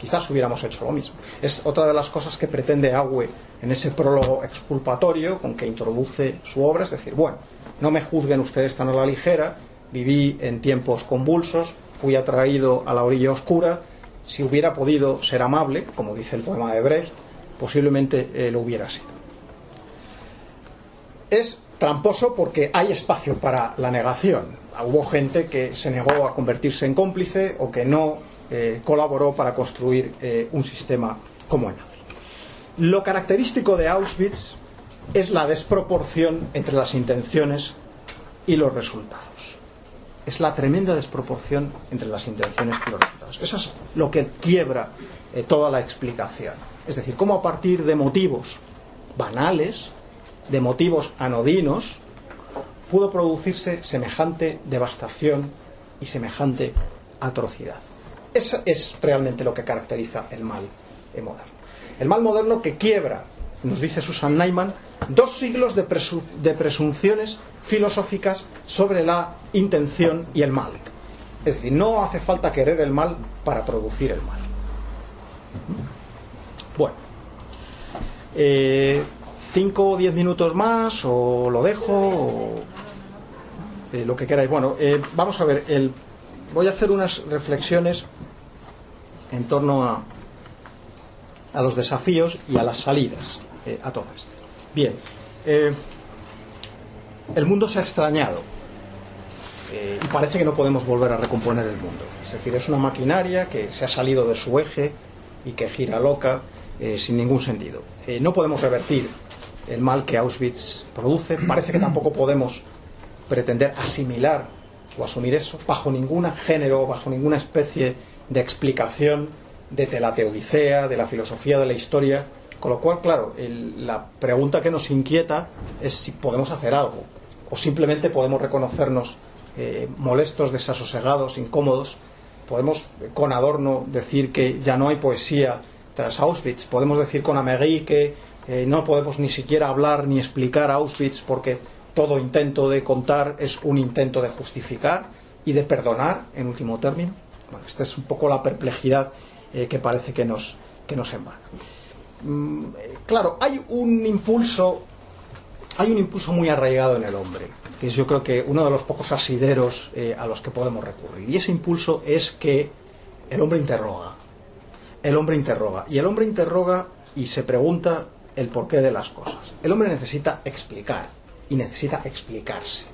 S2: Quizás hubiéramos hecho lo mismo. Es otra de las cosas que pretende Agüe en ese prólogo exculpatorio con que introduce su obra, es decir, bueno, no me juzguen ustedes tan a la ligera, viví en tiempos convulsos, fui atraído a la orilla oscura, si hubiera podido ser amable, como dice el poema de Brecht, posiblemente eh, lo hubiera sido. Es Tramposo porque hay espacio para la negación. Hubo gente que se negó a convertirse en cómplice o que no eh, colaboró para construir eh, un sistema como el nazi. Lo característico de Auschwitz es la desproporción entre las intenciones y los resultados. Es la tremenda desproporción entre las intenciones y los resultados. Eso es lo que quiebra eh, toda la explicación. Es decir, cómo a partir de motivos banales, de motivos anodinos, pudo producirse semejante devastación y semejante atrocidad. Eso es realmente lo que caracteriza el mal moderno. El mal moderno que quiebra, nos dice Susan Neiman, dos siglos de, de presunciones filosóficas sobre la intención y el mal. Es decir, no hace falta querer el mal para producir el mal. Bueno, eh, 5 o 10 minutos más o lo dejo o eh, lo que queráis. Bueno, eh, vamos a ver, el, voy a hacer unas reflexiones en torno a, a los desafíos y a las salidas a todo esto. Bien, el mundo se ha extrañado y parece que no podemos volver a recomponer el mundo. Es decir, es una maquinaria que se ha salido de su eje y que gira loca sin ningún sentido. no podemos revertir el mal que Auschwitz produce. Parece que tampoco podemos pretender asimilar o asumir eso bajo ningún género, bajo ninguna especie de explicación de la teodicea, de la filosofía de la historia. Con lo cual, claro, la pregunta que nos inquieta es si podemos hacer algo o simplemente podemos reconocernos eh, molestos, desasosegados, incómodos. Podemos con adorno decir que ya no hay poesía tras Auschwitz. Podemos decir con Améry que eh, no podemos ni siquiera hablar ni explicar Auschwitz porque todo intento de contar es un intento de justificar y de perdonar, en último término. Bueno, esta es un poco la perplejidad eh, que parece que nos, que nos. Mm, claro, hay un impulso, hay un impulso muy arraigado en el hombre, que es yo creo que uno de los pocos asideros eh, a los que podemos recurrir. Y ese impulso es que el hombre interroga. El hombre interroga. Y el hombre interroga y se pregunta el porqué de las cosas. El hombre necesita explicar y necesita explicarse.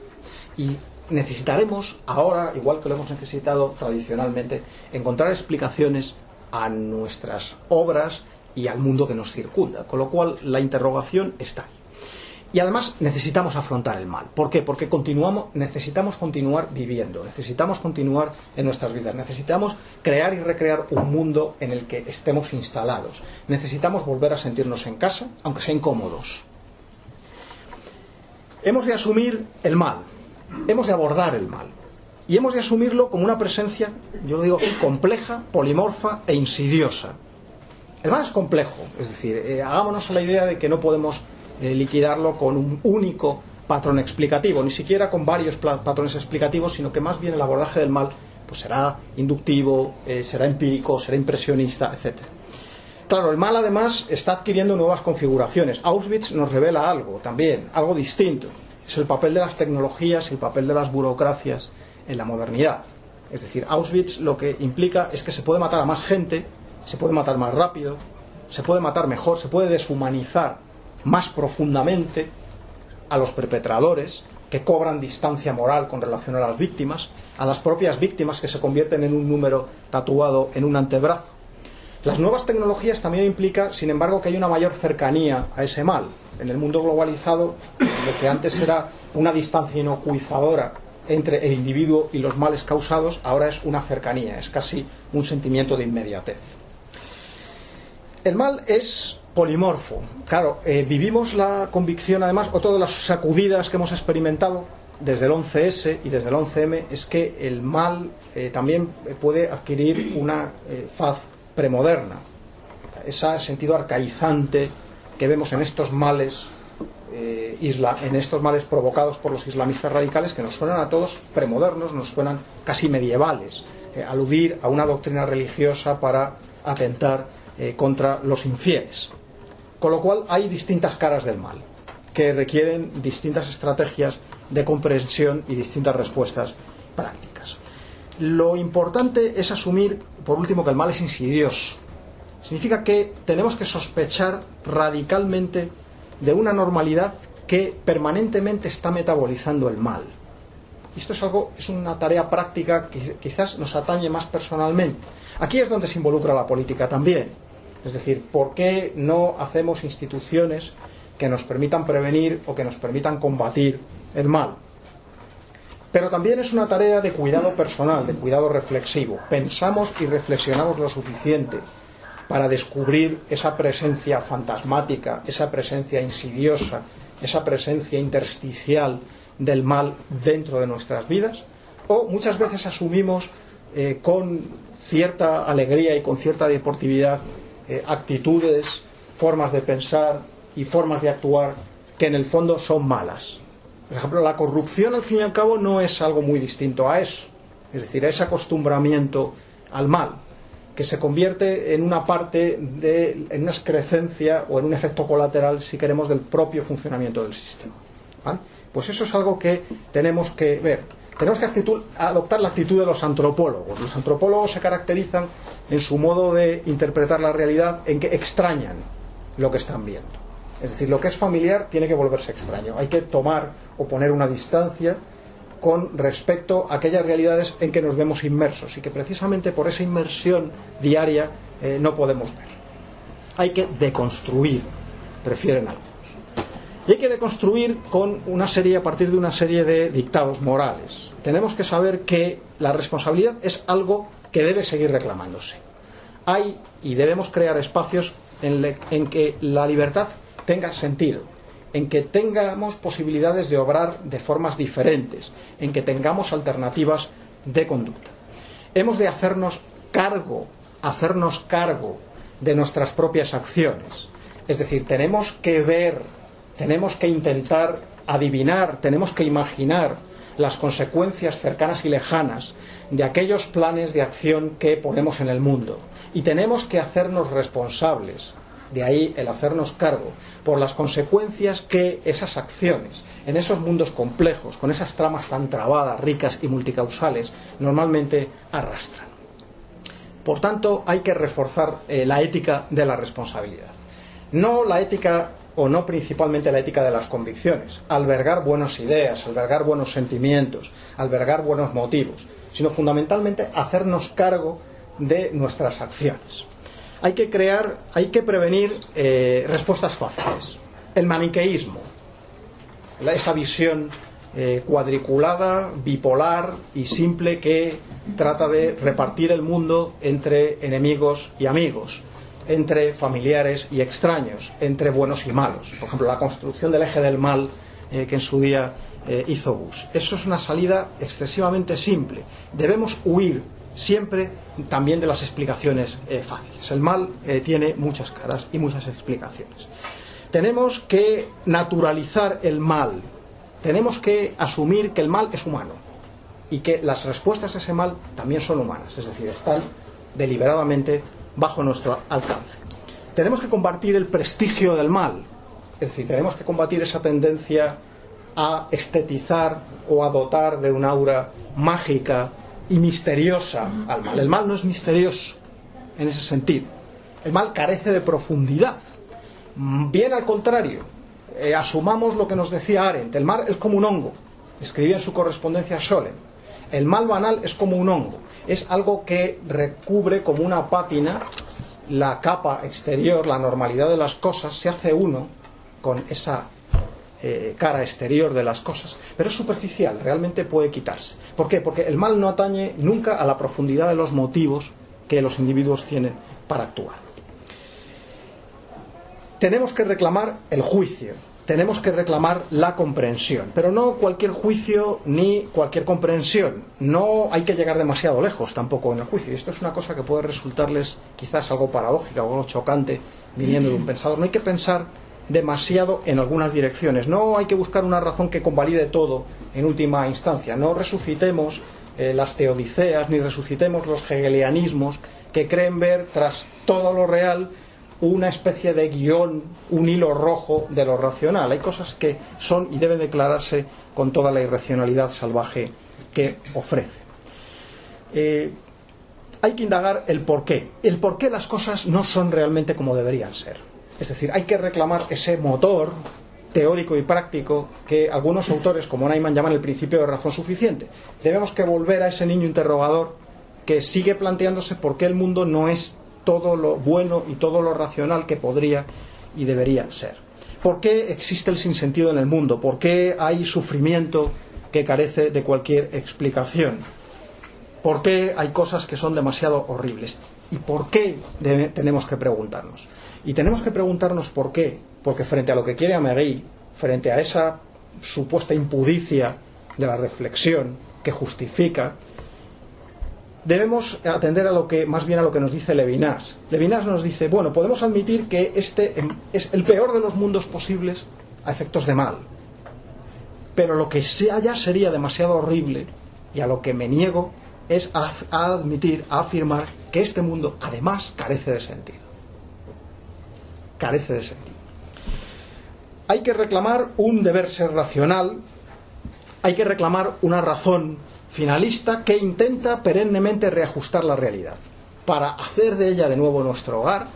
S2: Y necesitaremos ahora, igual que lo hemos necesitado tradicionalmente, encontrar explicaciones a nuestras obras y al mundo que nos circunda. Con lo cual la interrogación está ahí. Y además necesitamos afrontar el mal. ¿Por qué? Porque continuamos, necesitamos continuar viviendo, necesitamos continuar en nuestras vidas, necesitamos crear y recrear un mundo en el que estemos instalados. Necesitamos volver a sentirnos en casa, aunque sea incómodos. Hemos de asumir el mal, hemos de abordar el mal. Y hemos de asumirlo como una presencia, yo digo, compleja, polimorfa e insidiosa. El mal es complejo, es decir, eh, hagámonos la idea de que no podemos eh, liquidarlo con un único patrón explicativo, ni siquiera con varios patrones explicativos, sino que más bien el abordaje del mal pues será inductivo, eh, será empírico, será impresionista, etc. Claro, el mal además está adquiriendo nuevas configuraciones. Auschwitz nos revela algo también, algo distinto. Es el papel de las tecnologías y el papel de las burocracias en la modernidad. Es decir, Auschwitz lo que implica es que se puede matar a más gente, se puede matar más rápido, se puede matar mejor, se puede deshumanizar más profundamente a los perpetradores que cobran distancia moral con relación a las víctimas, a las propias víctimas que se convierten en un número tatuado en un antebrazo. Las nuevas tecnologías también implican, sin embargo, que hay una mayor cercanía a ese mal. En el mundo globalizado, lo que antes era una distancia inocuizadora entre el individuo y los males causados, ahora es una cercanía, es casi un sentimiento de inmediatez. El mal es polimorfo. Claro, eh, vivimos la convicción, además, o todas las sacudidas que hemos experimentado desde el 11S y desde el 11M, es que el mal eh, también puede adquirir una eh, faz premoderna. Ese sentido arcaizante que vemos en estos males isla, en estos males provocados por los islamistas radicales que nos suenan a todos premodernos, nos suenan casi medievales, aludir a una doctrina religiosa para atentar contra los infieles. Con lo cual hay distintas caras del mal que requieren distintas estrategias de comprensión y distintas respuestas prácticas. Lo importante es asumir, por último, que el mal es insidioso. Significa que tenemos que sospechar radicalmente de una normalidad que permanentemente está metabolizando el mal. Esto es algo, es una tarea práctica que quizás nos atañe más personalmente. Aquí es donde se involucra la política también es decir, ¿por qué no hacemos instituciones que nos permitan prevenir o que nos permitan combatir el mal? Pero también es una tarea de cuidado personal, de cuidado reflexivo. Pensamos y reflexionamos lo suficiente para descubrir esa presencia fantasmática, esa presencia insidiosa, esa presencia intersticial del mal dentro de nuestras vidas? ¿O muchas veces asumimos eh, con cierta alegría y con cierta deportividad eh, actitudes, formas de pensar y formas de actuar que en el fondo son malas. Por ejemplo, la corrupción al fin y al cabo no es algo muy distinto a eso, es decir, a ese acostumbramiento al mal, que se convierte en una parte de, en una excrecencia o en un efecto colateral, si queremos, del propio funcionamiento del sistema. Pues eso es algo que tenemos que ver. Tenemos que adoptar la actitud de los antropólogos. Los antropólogos se caracterizan en su modo de interpretar la realidad en que extrañan lo que están viendo. Es decir, lo que es familiar tiene que volverse extraño. Hay que tomar o poner una distancia con respecto a aquellas realidades en que nos vemos inmersos y que precisamente por esa inmersión diaria eh, no podemos ver. Hay que deconstruir, prefieren algo. Y hay que deconstruir con una serie, a partir de una serie de dictados morales. Tenemos que saber que la responsabilidad es algo que debe seguir reclamándose. Hay y debemos crear espacios en, en que la libertad tenga sentido, en que tengamos posibilidades de obrar de formas diferentes, en que tengamos alternativas de conducta. Hemos de hacernos cargo, hacernos cargo de nuestras propias acciones. Es decir, tenemos que ver tenemos que intentar adivinar, tenemos que imaginar las consecuencias cercanas y lejanas de aquellos planes de acción que ponemos en el mundo. Y tenemos que hacernos responsables, de ahí el hacernos cargo, por las consecuencias que esas acciones, en esos mundos complejos, con esas tramas tan trabadas, ricas y multicausales, normalmente arrastran. Por tanto, hay que reforzar eh, la ética de la responsabilidad. No la ética o no principalmente la ética de las convicciones, albergar buenas ideas, albergar buenos sentimientos, albergar buenos motivos, sino fundamentalmente hacernos cargo de nuestras acciones. Hay que crear, hay que prevenir eh, respuestas fáciles. El maniqueísmo. esa visión eh, cuadriculada, bipolar y simple que trata de repartir el mundo entre enemigos y amigos, entre familiares y extraños, entre buenos y malos. Por ejemplo, la construcción del eje del mal eh, que en su día eh, hizo Bush. Eso es una salida excesivamente simple. Debemos huir siempre también de las explicaciones fáciles. El mal tiene muchas caras y muchas explicaciones. Tenemos que naturalizar el mal, tenemos que asumir que el mal es humano y que las respuestas a ese mal también son humanas, es decir, están deliberadamente bajo nuestro alcance. Tenemos que combatir el prestigio del mal, es decir, tenemos que combatir esa tendencia a estetizar o a dotar de un aura mágica y misteriosa al mal. El mal no es misterioso en ese sentido. El mal carece de profundidad. Bien al contrario, eh, asumamos lo que nos decía Arendt, el mal es como un hongo, escribía en su correspondencia Scholem, el mal banal es como un hongo, es algo que recubre como una pátina la capa exterior, la normalidad de las cosas, se hace uno con esa eh, cara exterior de las cosas, pero es superficial, realmente puede quitarse. ¿Por qué? Porque el mal no atañe nunca a la profundidad de los motivos que los individuos tienen para actuar. Tenemos que reclamar el juicio, tenemos que reclamar la comprensión, pero no cualquier juicio ni cualquier comprensión. No hay que llegar demasiado lejos tampoco en el juicio. Y esto es una cosa que puede resultarles quizás algo paradójica o algo chocante viniendo de un pensador. No hay que pensar demasiado en algunas direcciones. No hay que buscar una razón que convalide todo en última instancia. No resucitemos eh, las teodiceas ni resucitemos los hegelianismos que creen ver tras todo lo real una especie de guion, un hilo rojo de lo racional. Hay cosas que son y deben declararse con toda la irracionalidad salvaje que ofrece. Eh, hay que indagar el por qué. El por qué las cosas no son realmente como deberían ser. Es decir, hay que reclamar ese motor teórico y práctico que algunos autores, como Neyman, llaman el principio de razón suficiente. Debemos que volver a ese niño interrogador que sigue planteándose por qué el mundo no es todo lo bueno y todo lo racional que podría y debería ser. ¿Por qué existe el sinsentido en el mundo? ¿Por qué hay sufrimiento que carece de cualquier explicación? ¿Por qué hay cosas que son demasiado horribles? ¿Y por qué tenemos que preguntarnos? Y tenemos que preguntarnos por qué. Porque frente a lo que quiere Améry, frente a esa supuesta impudicia de la reflexión que justifica debemos atender a lo que más bien a lo que nos dice Levinas. Levinas nos dice, bueno, podemos admitir que este es el peor de los mundos posibles a efectos de mal. Pero lo que sea ya sería demasiado horrible y a lo que me niego es a, admitir, a afirmar que este mundo además carece de sentido. Carece de sentido. Hay que reclamar un deber ser racional, hay que reclamar una razón finalista que intenta perennemente reajustar la realidad para hacer de ella de nuevo nuestro hogar,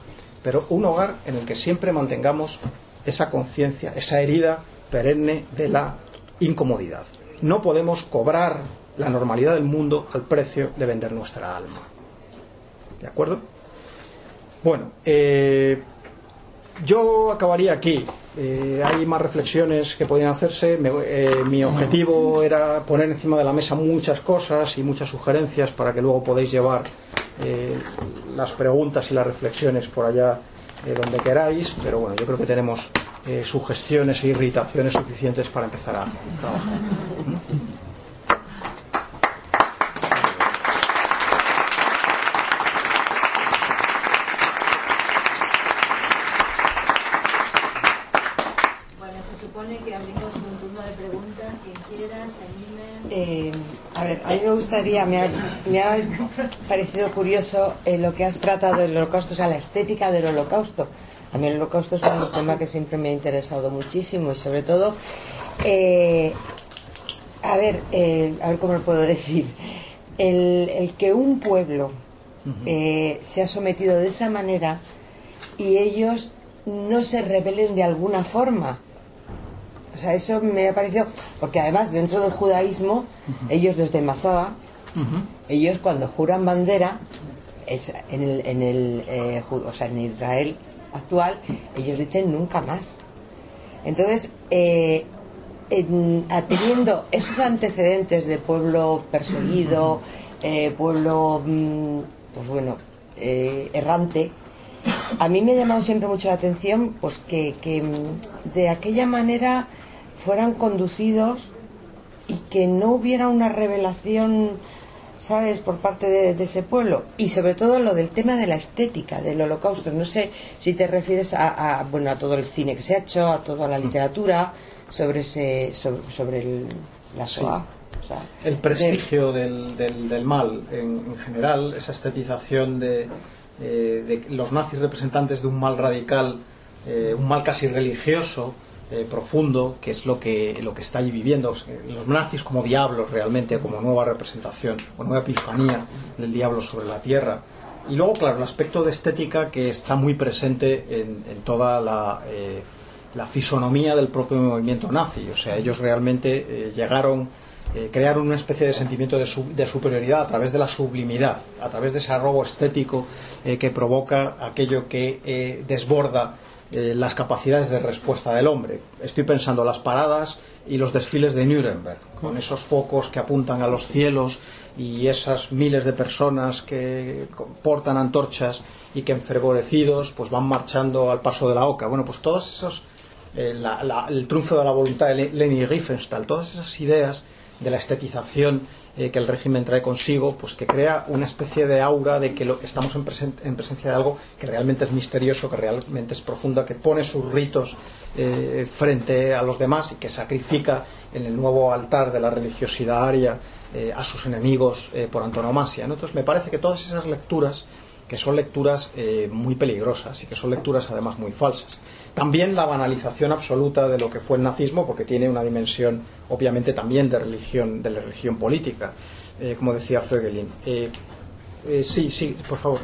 S2: pero un hogar en el que siempre mantengamos esa conciencia, esa herida perenne de la incomodidad. No podemos cobrar la normalidad del mundo al precio de vender nuestra alma. ¿De acuerdo? Bueno, eh, yo acabaría aquí. Eh, hay más reflexiones que podrían hacerse. Eh, mi objetivo era poner encima de la mesa muchas cosas y muchas sugerencias para que luego podáis llevar eh, las preguntas y las reflexiones por allá donde queráis. Pero bueno, yo creo que tenemos sugestiones e irritaciones suficientes para empezar a trabajar.
S3: Me gustaría, me ha, parecido curioso eh, lo que has tratado del holocausto, o sea, la estética del holocausto. A mí el holocausto es un tema que siempre me ha interesado muchísimo y sobre todo, eh, a ver, eh, a ver cómo lo puedo decir, el, que un pueblo se ha sometido de esa manera y ellos no se rebelen de alguna forma. O sea, eso me ha parecido, porque además dentro del judaísmo, ellos desde Ellos cuando juran bandera, en el, en el eh, o sea, en Israel actual, ellos dicen nunca más. Entonces, eh, teniendo esos antecedentes de pueblo perseguido, eh, pueblo, mm, pues bueno, eh, errante, a mí me ha llamado siempre mucho la atención pues que, mm, de aquella manera fueran conducidos y que no hubiera una revelación ¿sabes?, por parte de, ese pueblo. Y sobre todo lo del tema de la estética, del holocausto. No sé si te refieres a, bueno, a todo el cine que se ha hecho, a toda la literatura sobre, ese, sobre, el, la Shoah.
S2: el prestigio del, del, mal en, general, esa estetización de, eh, de, los nazis representantes de un mal radical, eh, un mal casi religioso, eh, profundo, que es lo que, lo que está allí viviendo. Los nazis como diablos realmente, como nueva representación o nueva epifanía del diablo sobre la tierra. Y luego, claro, el aspecto de estética que está muy presente en, toda la, eh, la, fisonomía del propio movimiento nazi. O sea, ellos realmente eh, llegaron, crearon una especie de sentimiento de, de, superioridad a través de la sublimidad, a través de ese arrobo estético que provoca aquello que desborda eh, las capacidades de respuesta del hombre. Estoy pensando las paradas y los desfiles de Nuremberg, con esos focos que apuntan a los cielos y esas miles de personas que portan antorchas y que enfervorecidos pues van marchando al paso de la oca. Bueno, pues todos esos, eh, el triunfo de la voluntad de Leni Riefenstahl, todas esas ideas de la estetización eh, que el régimen trae consigo, pues que crea una especie de aura de que lo, estamos en, en, presencia de algo que realmente es misterioso, que realmente es profundo, que pone sus ritos eh, frente a los demás y que sacrifica en el nuevo altar de la religiosidad aria eh, a sus enemigos por antonomasia. Entonces me parece que todas esas lecturas, que son lecturas muy peligrosas y que son lecturas además muy falsas, también la banalización absoluta de lo que fue el nazismo, porque tiene una dimensión, obviamente, también de religión, de la religión política, eh, como decía Fögelin. Eh, eh, sí, sí, por favor.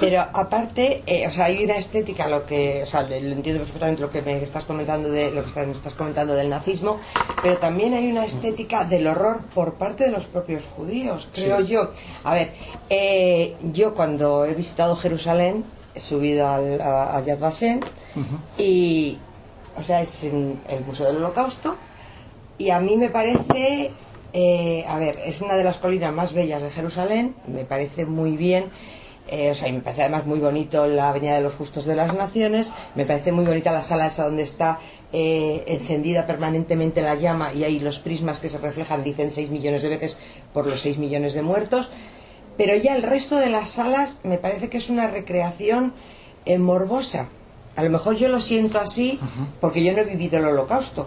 S3: pero aparte, o sea, hay una estética, lo que, o sea, lo entiendo perfectamente lo que me estás comentando de lo que estás, me estás comentando del nazismo, pero también hay una estética del horror por parte de los propios judíos, creo yo. A ver, yo cuando he visitado Jerusalén, subido al, a, Yad Vashem y o sea es en el Museo del Holocausto y a mí me parece eh, a ver es una de las colinas más bellas de Jerusalén me parece muy bien eh, o sea, y me parece además muy bonito la Avenida de los Justos de las Naciones, me parece muy bonita la sala esa donde está eh, encendida permanentemente la llama y ahí los prismas que se reflejan, dicen 6 millones de veces por los 6 millones de muertos pero ya el resto de las salas me parece que es una recreación eh, morbosa. A lo mejor yo lo siento así porque yo no he vivido el holocausto.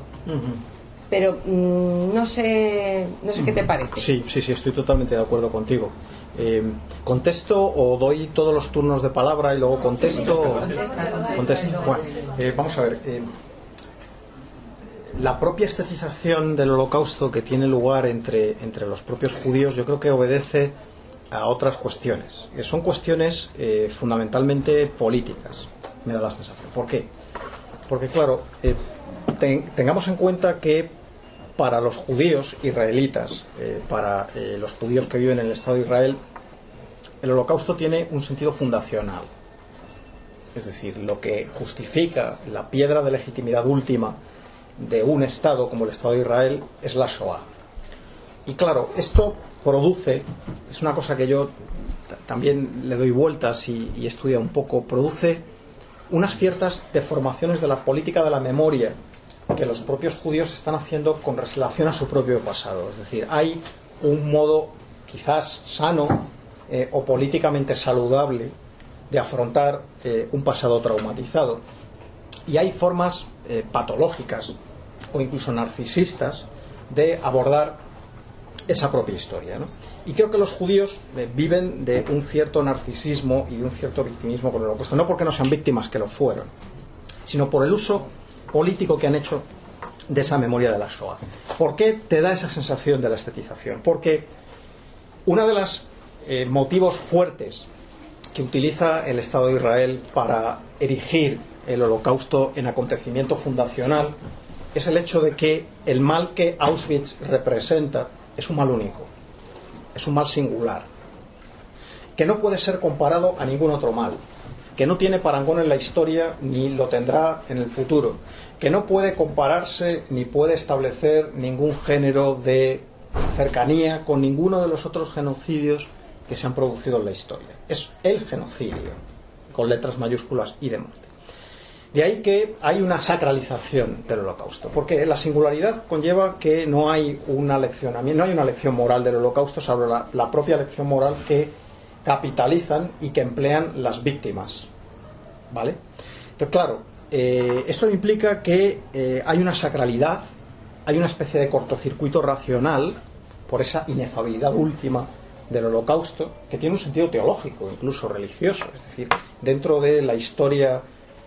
S3: Pero mm, no sé, no sé qué te parece.
S2: Sí, sí, sí, estoy totalmente de acuerdo contigo. Eh, ¿Contesto o doy todos los turnos de palabra y luego contesto? contesto. Bueno, eh, vamos a ver. la propia estetización del holocausto que tiene lugar entre, entre los propios judíos yo creo que obedece a otras cuestiones. que Son cuestiones eh, fundamentalmente políticas, me da la sensación. ¿Por qué? Porque, claro, eh, tengamos en cuenta que para los judíos israelitas, eh, para los judíos que viven en el Estado de Israel, el holocausto tiene un sentido fundacional. Es decir, lo que justifica la piedra de legitimidad última de un Estado como el Estado de Israel es la Shoah. Y claro, esto produce, es una cosa que yo también le doy vueltas y, estudia un poco, produce unas ciertas deformaciones de la política de la memoria que los propios judíos están haciendo con relación a su propio pasado. Es decir, hay un modo quizás sano eh, o políticamente saludable de afrontar eh, un pasado traumatizado. Y hay formas eh, patológicas o incluso narcisistas de abordar esa propia historia. ¿no? Y creo que los judíos eh, viven de un cierto narcisismo y de un cierto victimismo con el opuesto, no porque no sean víctimas que lo fueron, sino por el uso político que han hecho de esa memoria de la Shoah. ¿Por qué te da esa sensación de la estetización? Porque uno de los eh, motivos fuertes que utiliza el Estado de Israel para erigir el holocausto en acontecimiento fundacional es el hecho de que el mal que Auschwitz representa es un mal único, es un mal singular, que no puede ser comparado a ningún otro mal, que no tiene parangón en la historia ni lo tendrá en el futuro, que no puede compararse ni puede establecer ningún género de cercanía con ninguno de los otros genocidios que se han producido en la historia. Es el genocidio, con letras mayúsculas y de muerte. De ahí que hay una sacralización del holocausto, porque la singularidad conlleva que no hay una lección, no hay una lección moral del holocausto, salvo la, la propia lección moral que capitalizan y que emplean las víctimas. ¿Vale? Entonces, claro, eh, esto implica que eh, hay una sacralidad, hay una especie de cortocircuito racional por esa inefabilidad última del holocausto, que tiene un sentido teológico, incluso religioso. Es decir, dentro de la historia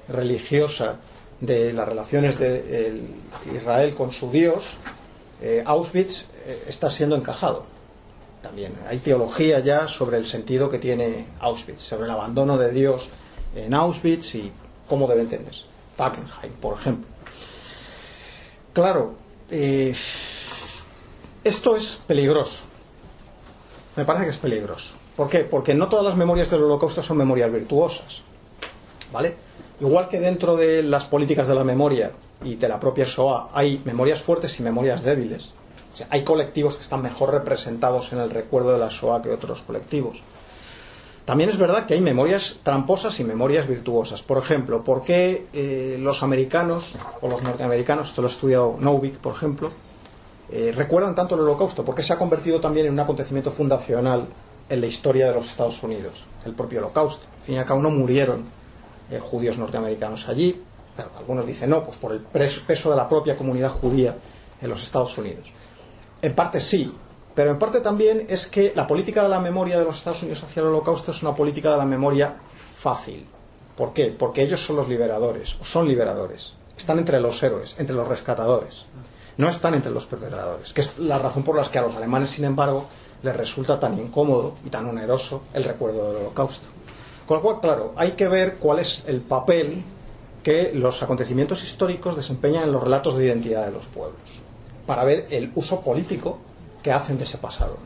S2: religiosa de las relaciones de Israel con su Dios, eh, Auschwitz eh, está siendo encajado. También hay teología ya sobre el sentido que tiene Auschwitz, sobre el abandono de Dios en Auschwitz y cómo debe entenderse. Fackenheim, por ejemplo. Claro, eh, esto es peligroso. Me parece que es peligroso. ¿Por qué? Porque no todas las memorias del holocausto son memorias virtuosas. ¿Vale? Igual que dentro de las políticas de la memoria y de la propia SOA hay memorias fuertes y memorias débiles. hay colectivos que están mejor representados en el recuerdo de la SOA que otros colectivos. También es verdad que hay memorias tramposas y memorias virtuosas. Por ejemplo, ¿por qué eh, los americanos o los norteamericanos, esto lo ha estudiado Novick, por ejemplo, eh, recuerdan tanto el holocausto? Porque se ha convertido también en un acontecimiento fundacional en la historia de los Estados Unidos, el propio holocausto. Al fin y al cabo no murieron eh, judíos norteamericanos allí. algunos dicen no, pues por el peso de la propia comunidad judía en los Estados Unidos. En parte sí, pero en parte también es que la política de la memoria de los Estados Unidos hacia el holocausto es una política de la memoria fácil. ¿Por qué? Porque ellos son los liberadores, o son liberadores. Están entre los héroes, entre los rescatadores. No están entre los perpetradores, que es la razón por la que a los alemanes, sin embargo, les resulta tan incómodo y tan oneroso el recuerdo del holocausto. Con lo cual, claro, hay que ver cuál es el papel que los acontecimientos históricos desempeñan en los relatos de identidad de los pueblos, para ver el uso político que hacen de ese pasado.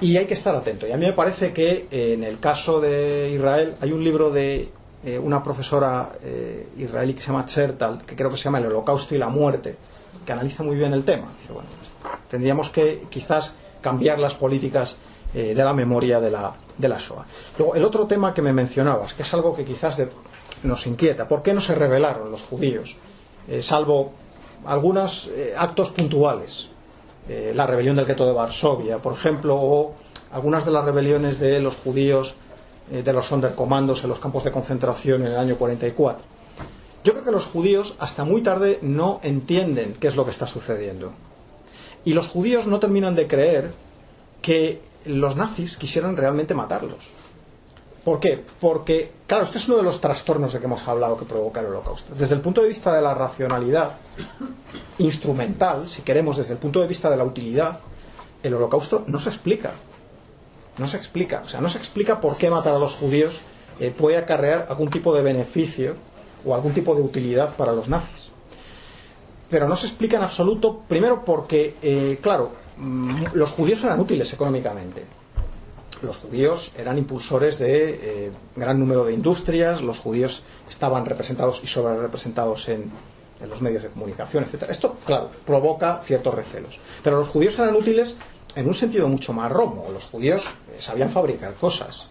S2: Y hay que estar atento. Y a mí me parece que eh, en el caso de Israel hay un libro de eh, una profesora eh, israelí que se llama Chertal, que creo que se llama El Holocausto y la Muerte, que analiza muy bien el tema. bueno, pues, tendríamos que quizás cambiar las políticas de la memoria de la, de la SOA. Luego, el otro tema que me mencionabas, que es algo que quizás nos inquieta, ¿por qué no se rebelaron los judíos? Eh, salvo algunos eh, actos puntuales, eh, la rebelión del gueto de Varsovia, por ejemplo, o algunas de las rebeliones de los judíos de los Sonderkommandos en los campos de concentración en el año 44. Yo creo que los judíos hasta muy tarde no entienden qué es lo que está sucediendo. Y los judíos no terminan de creer que los nazis quisieron realmente matarlos. ¿Por qué? Porque, claro, este es uno de los trastornos de que hemos hablado que provoca el holocausto. Desde el punto de vista de la racionalidad instrumental, si queremos, desde el punto de vista de la utilidad, el holocausto no se explica. No se explica. O sea, no se explica por qué matar a los judíos eh, puede acarrear algún tipo de beneficio o algún tipo de utilidad para los nazis. Pero no se explica en absoluto, primero porque, eh, claro, los judíos eran útiles económicamente. Los judíos eran impulsores de eh, gran número de industrias, los judíos estaban representados y sobre representados en, los medios de comunicación, etc. Esto, claro, provoca ciertos recelos. Pero los judíos eran útiles en un sentido mucho más romo. Los judíos eh, sabían fabricar cosas.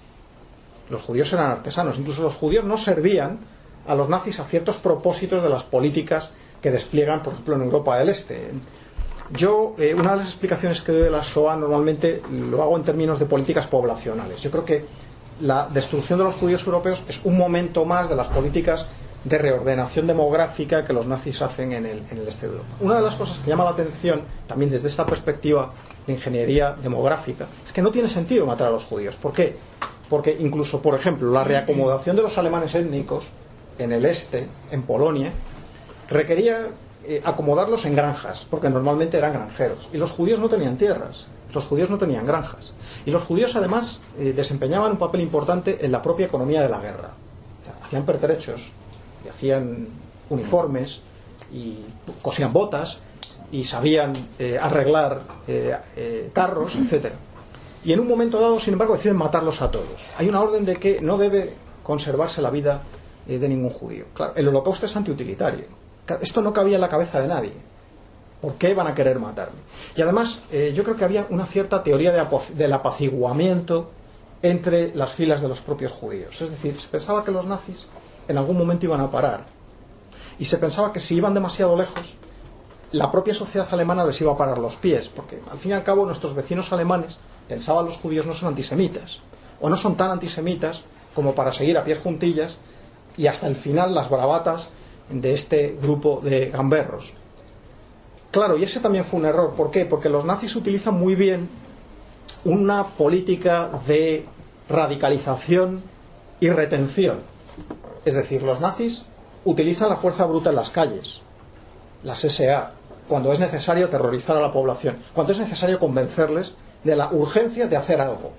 S2: Los judíos eran artesanos. Incluso los judíos no servían a los nazis a ciertos propósitos de las políticas que despliegan, por ejemplo, en Europa del Este. Yo, eh, una de las explicaciones que doy de la SOA normalmente lo hago en términos de políticas poblacionales. Yo creo que la destrucción de los judíos europeos es un momento más de las políticas de reordenación demográfica que los nazis hacen en el, en el este de Europa. Una de las cosas que llama la atención, también desde esta perspectiva de ingeniería demográfica, es que no tiene sentido matar a los judíos. ¿Por qué? Porque incluso, por ejemplo, la reacomodación de los alemanes étnicos en el este, en Polonia, requería eh, acomodarlos en granjas, porque normalmente eran granjeros. Y los judíos no tenían tierras, los judíos no tenían granjas. Y los judíos además eh, desempeñaban un papel importante en la propia economía de la guerra. hacían pertrechos, y hacían uniformes, y cosían botas, y sabían eh, arreglar carros, etcétera. Y en un momento dado, sin embargo, deciden matarlos a todos. Hay una orden de que no debe conservarse la vida de ningún judío. Claro, el holocausto es antiutilitario. Esto no cabía en la cabeza de nadie. ¿Por qué van a querer matarme? Y además, eh, yo creo que había una cierta teoría de del apaciguamiento entre las filas de los propios judíos. Es decir, se pensaba que los nazis en algún momento iban a parar. Y se pensaba que si iban demasiado lejos, la propia sociedad alemana les iba a parar los pies, porque al fin y al cabo nuestros vecinos alemanes pensaban los judíos no son antisemitas, o no son tan antisemitas como para seguir a pies juntillas y hasta el final las bravatas de este grupo de gamberros. Claro, y ese también fue un error. ¿Por qué? Porque los nazis utilizan muy bien una política de radicalización y retención. Es decir, los nazis utilizan la fuerza bruta en las calles, las SA, cuando es necesario terrorizar a la población, cuando es necesario convencerles de la urgencia de hacer algo.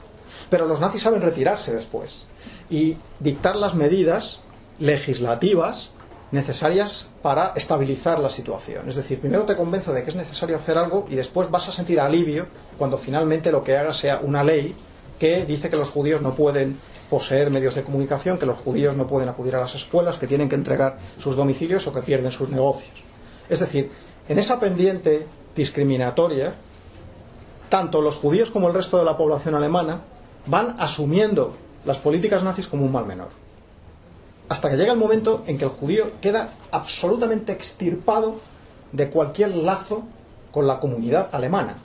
S2: Pero los nazis saben retirarse después y dictar las medidas legislativas necesarias para estabilizar la situación. Es decir, primero te convenzo de que es necesario hacer algo y después vas a sentir alivio cuando finalmente lo que haga sea una ley que dice que los judíos no pueden poseer medios de comunicación, que los judíos no pueden acudir a las escuelas, que tienen que entregar sus domicilios o que pierden sus negocios. Es decir, en esa pendiente discriminatoria, tanto los judíos como el resto de la población alemana van asumiendo las políticas nazis como un mal menor hasta que llega el momento en que el judío queda absolutamente extirpado de cualquier lazo con la comunidad alemana.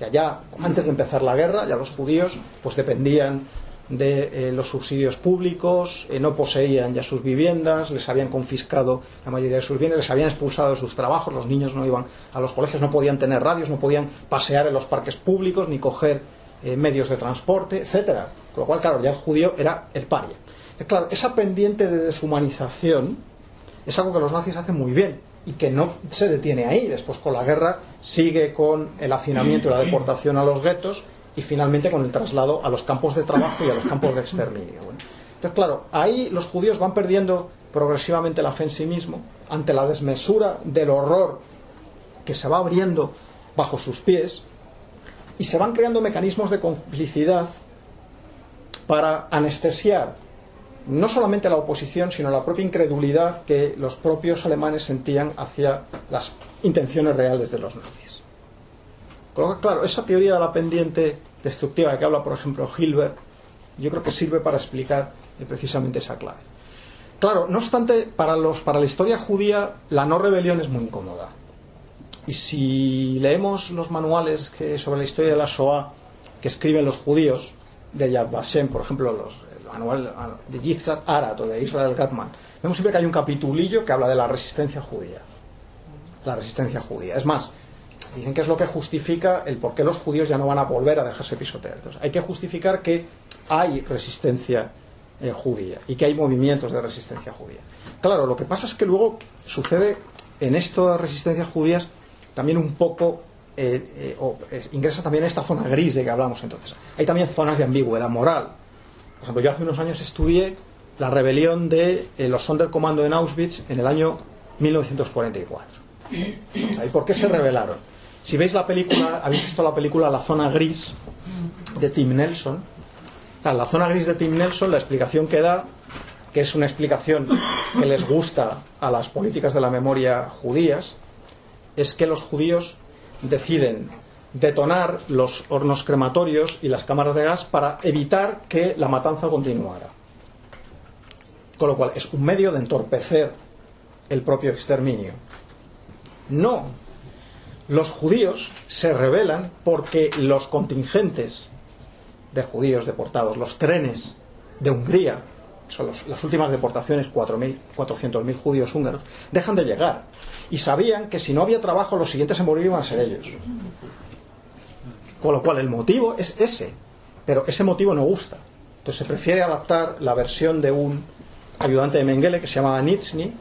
S2: Ya, ya antes de empezar la guerra, ya los judíos pues dependían de eh, los subsidios públicos, eh, no poseían ya sus viviendas, les habían confiscado la mayoría de sus bienes, les habían expulsado de sus trabajos, los niños no iban a los colegios, no podían tener radios, no podían pasear en los parques públicos, ni coger eh, medios de transporte, etcétera. Con lo cual, claro, ya el judío era el paria. Claro, esa pendiente de deshumanización es algo que los nazis hacen muy bien y que no se detiene ahí. Después con la guerra sigue con el hacinamiento y la deportación a los guetos y finalmente con el traslado a los campos de trabajo y a los campos de exterminio. entonces, claro, ahí los judíos van perdiendo progresivamente la fe en sí mismo ante la desmesura del horror que se va abriendo bajo sus pies y se van creando mecanismos de complicidad para anestesiar no solamente la oposición, sino la propia incredulidad que los propios alemanes sentían hacia las intenciones reales de los nazis. Claro, esa teoría de la pendiente destructiva de que habla, por ejemplo, Hilbert, yo creo que sirve para explicar precisamente esa clave. Claro, no obstante, para, los, para la historia judía la no rebelión es muy incómoda. Y si leemos los manuales que, sobre la historia de la Shoah que escriben los judíos, de Yad Vashem, por ejemplo, los, anual de Yitzhak Arat o de Israel Gatman, vemos siempre que hay un capitulillo que habla de la resistencia judía. La resistencia judía. Es más, dicen que es lo que justifica el por qué los judíos ya no van a volver a dejarse pisotear. Entonces, hay que justificar que hay resistencia eh, judía y que hay movimientos de resistencia judía. Claro, lo que pasa es que luego sucede en estas resistencias judías también un poco eh, eh, ingresa también esta zona gris de que hablamos entonces. Hay también zonas de ambigüedad moral. Por ejemplo, yo hace unos años estudié la rebelión de eh, los Sonderkommando en Auschwitz en el año 1944. ¿Y por qué se rebelaron? Si veis la película, habéis visto la película La zona gris de Tim Nelson. la zona gris de Tim Nelson, la explicación que da, que es una explicación que les gusta a las políticas de la memoria judías, es que los judíos deciden detonar los hornos crematorios y las cámaras de gas para evitar que la matanza continuara. Con lo cual es un medio de entorpecer el propio exterminio. No, los judíos se rebelan porque los contingentes de judíos deportados, los trenes de Hungría, son las últimas deportaciones, 400.000 judíos húngaros, dejan de llegar. Y sabían que si no había trabajo, los siguientes en morir iban a ser ellos. Con lo cual el motivo es ese, pero ese motivo no gusta. Entonces se prefiere adaptar la versión de un ayudante de Mengele que se llamaba Nitsny,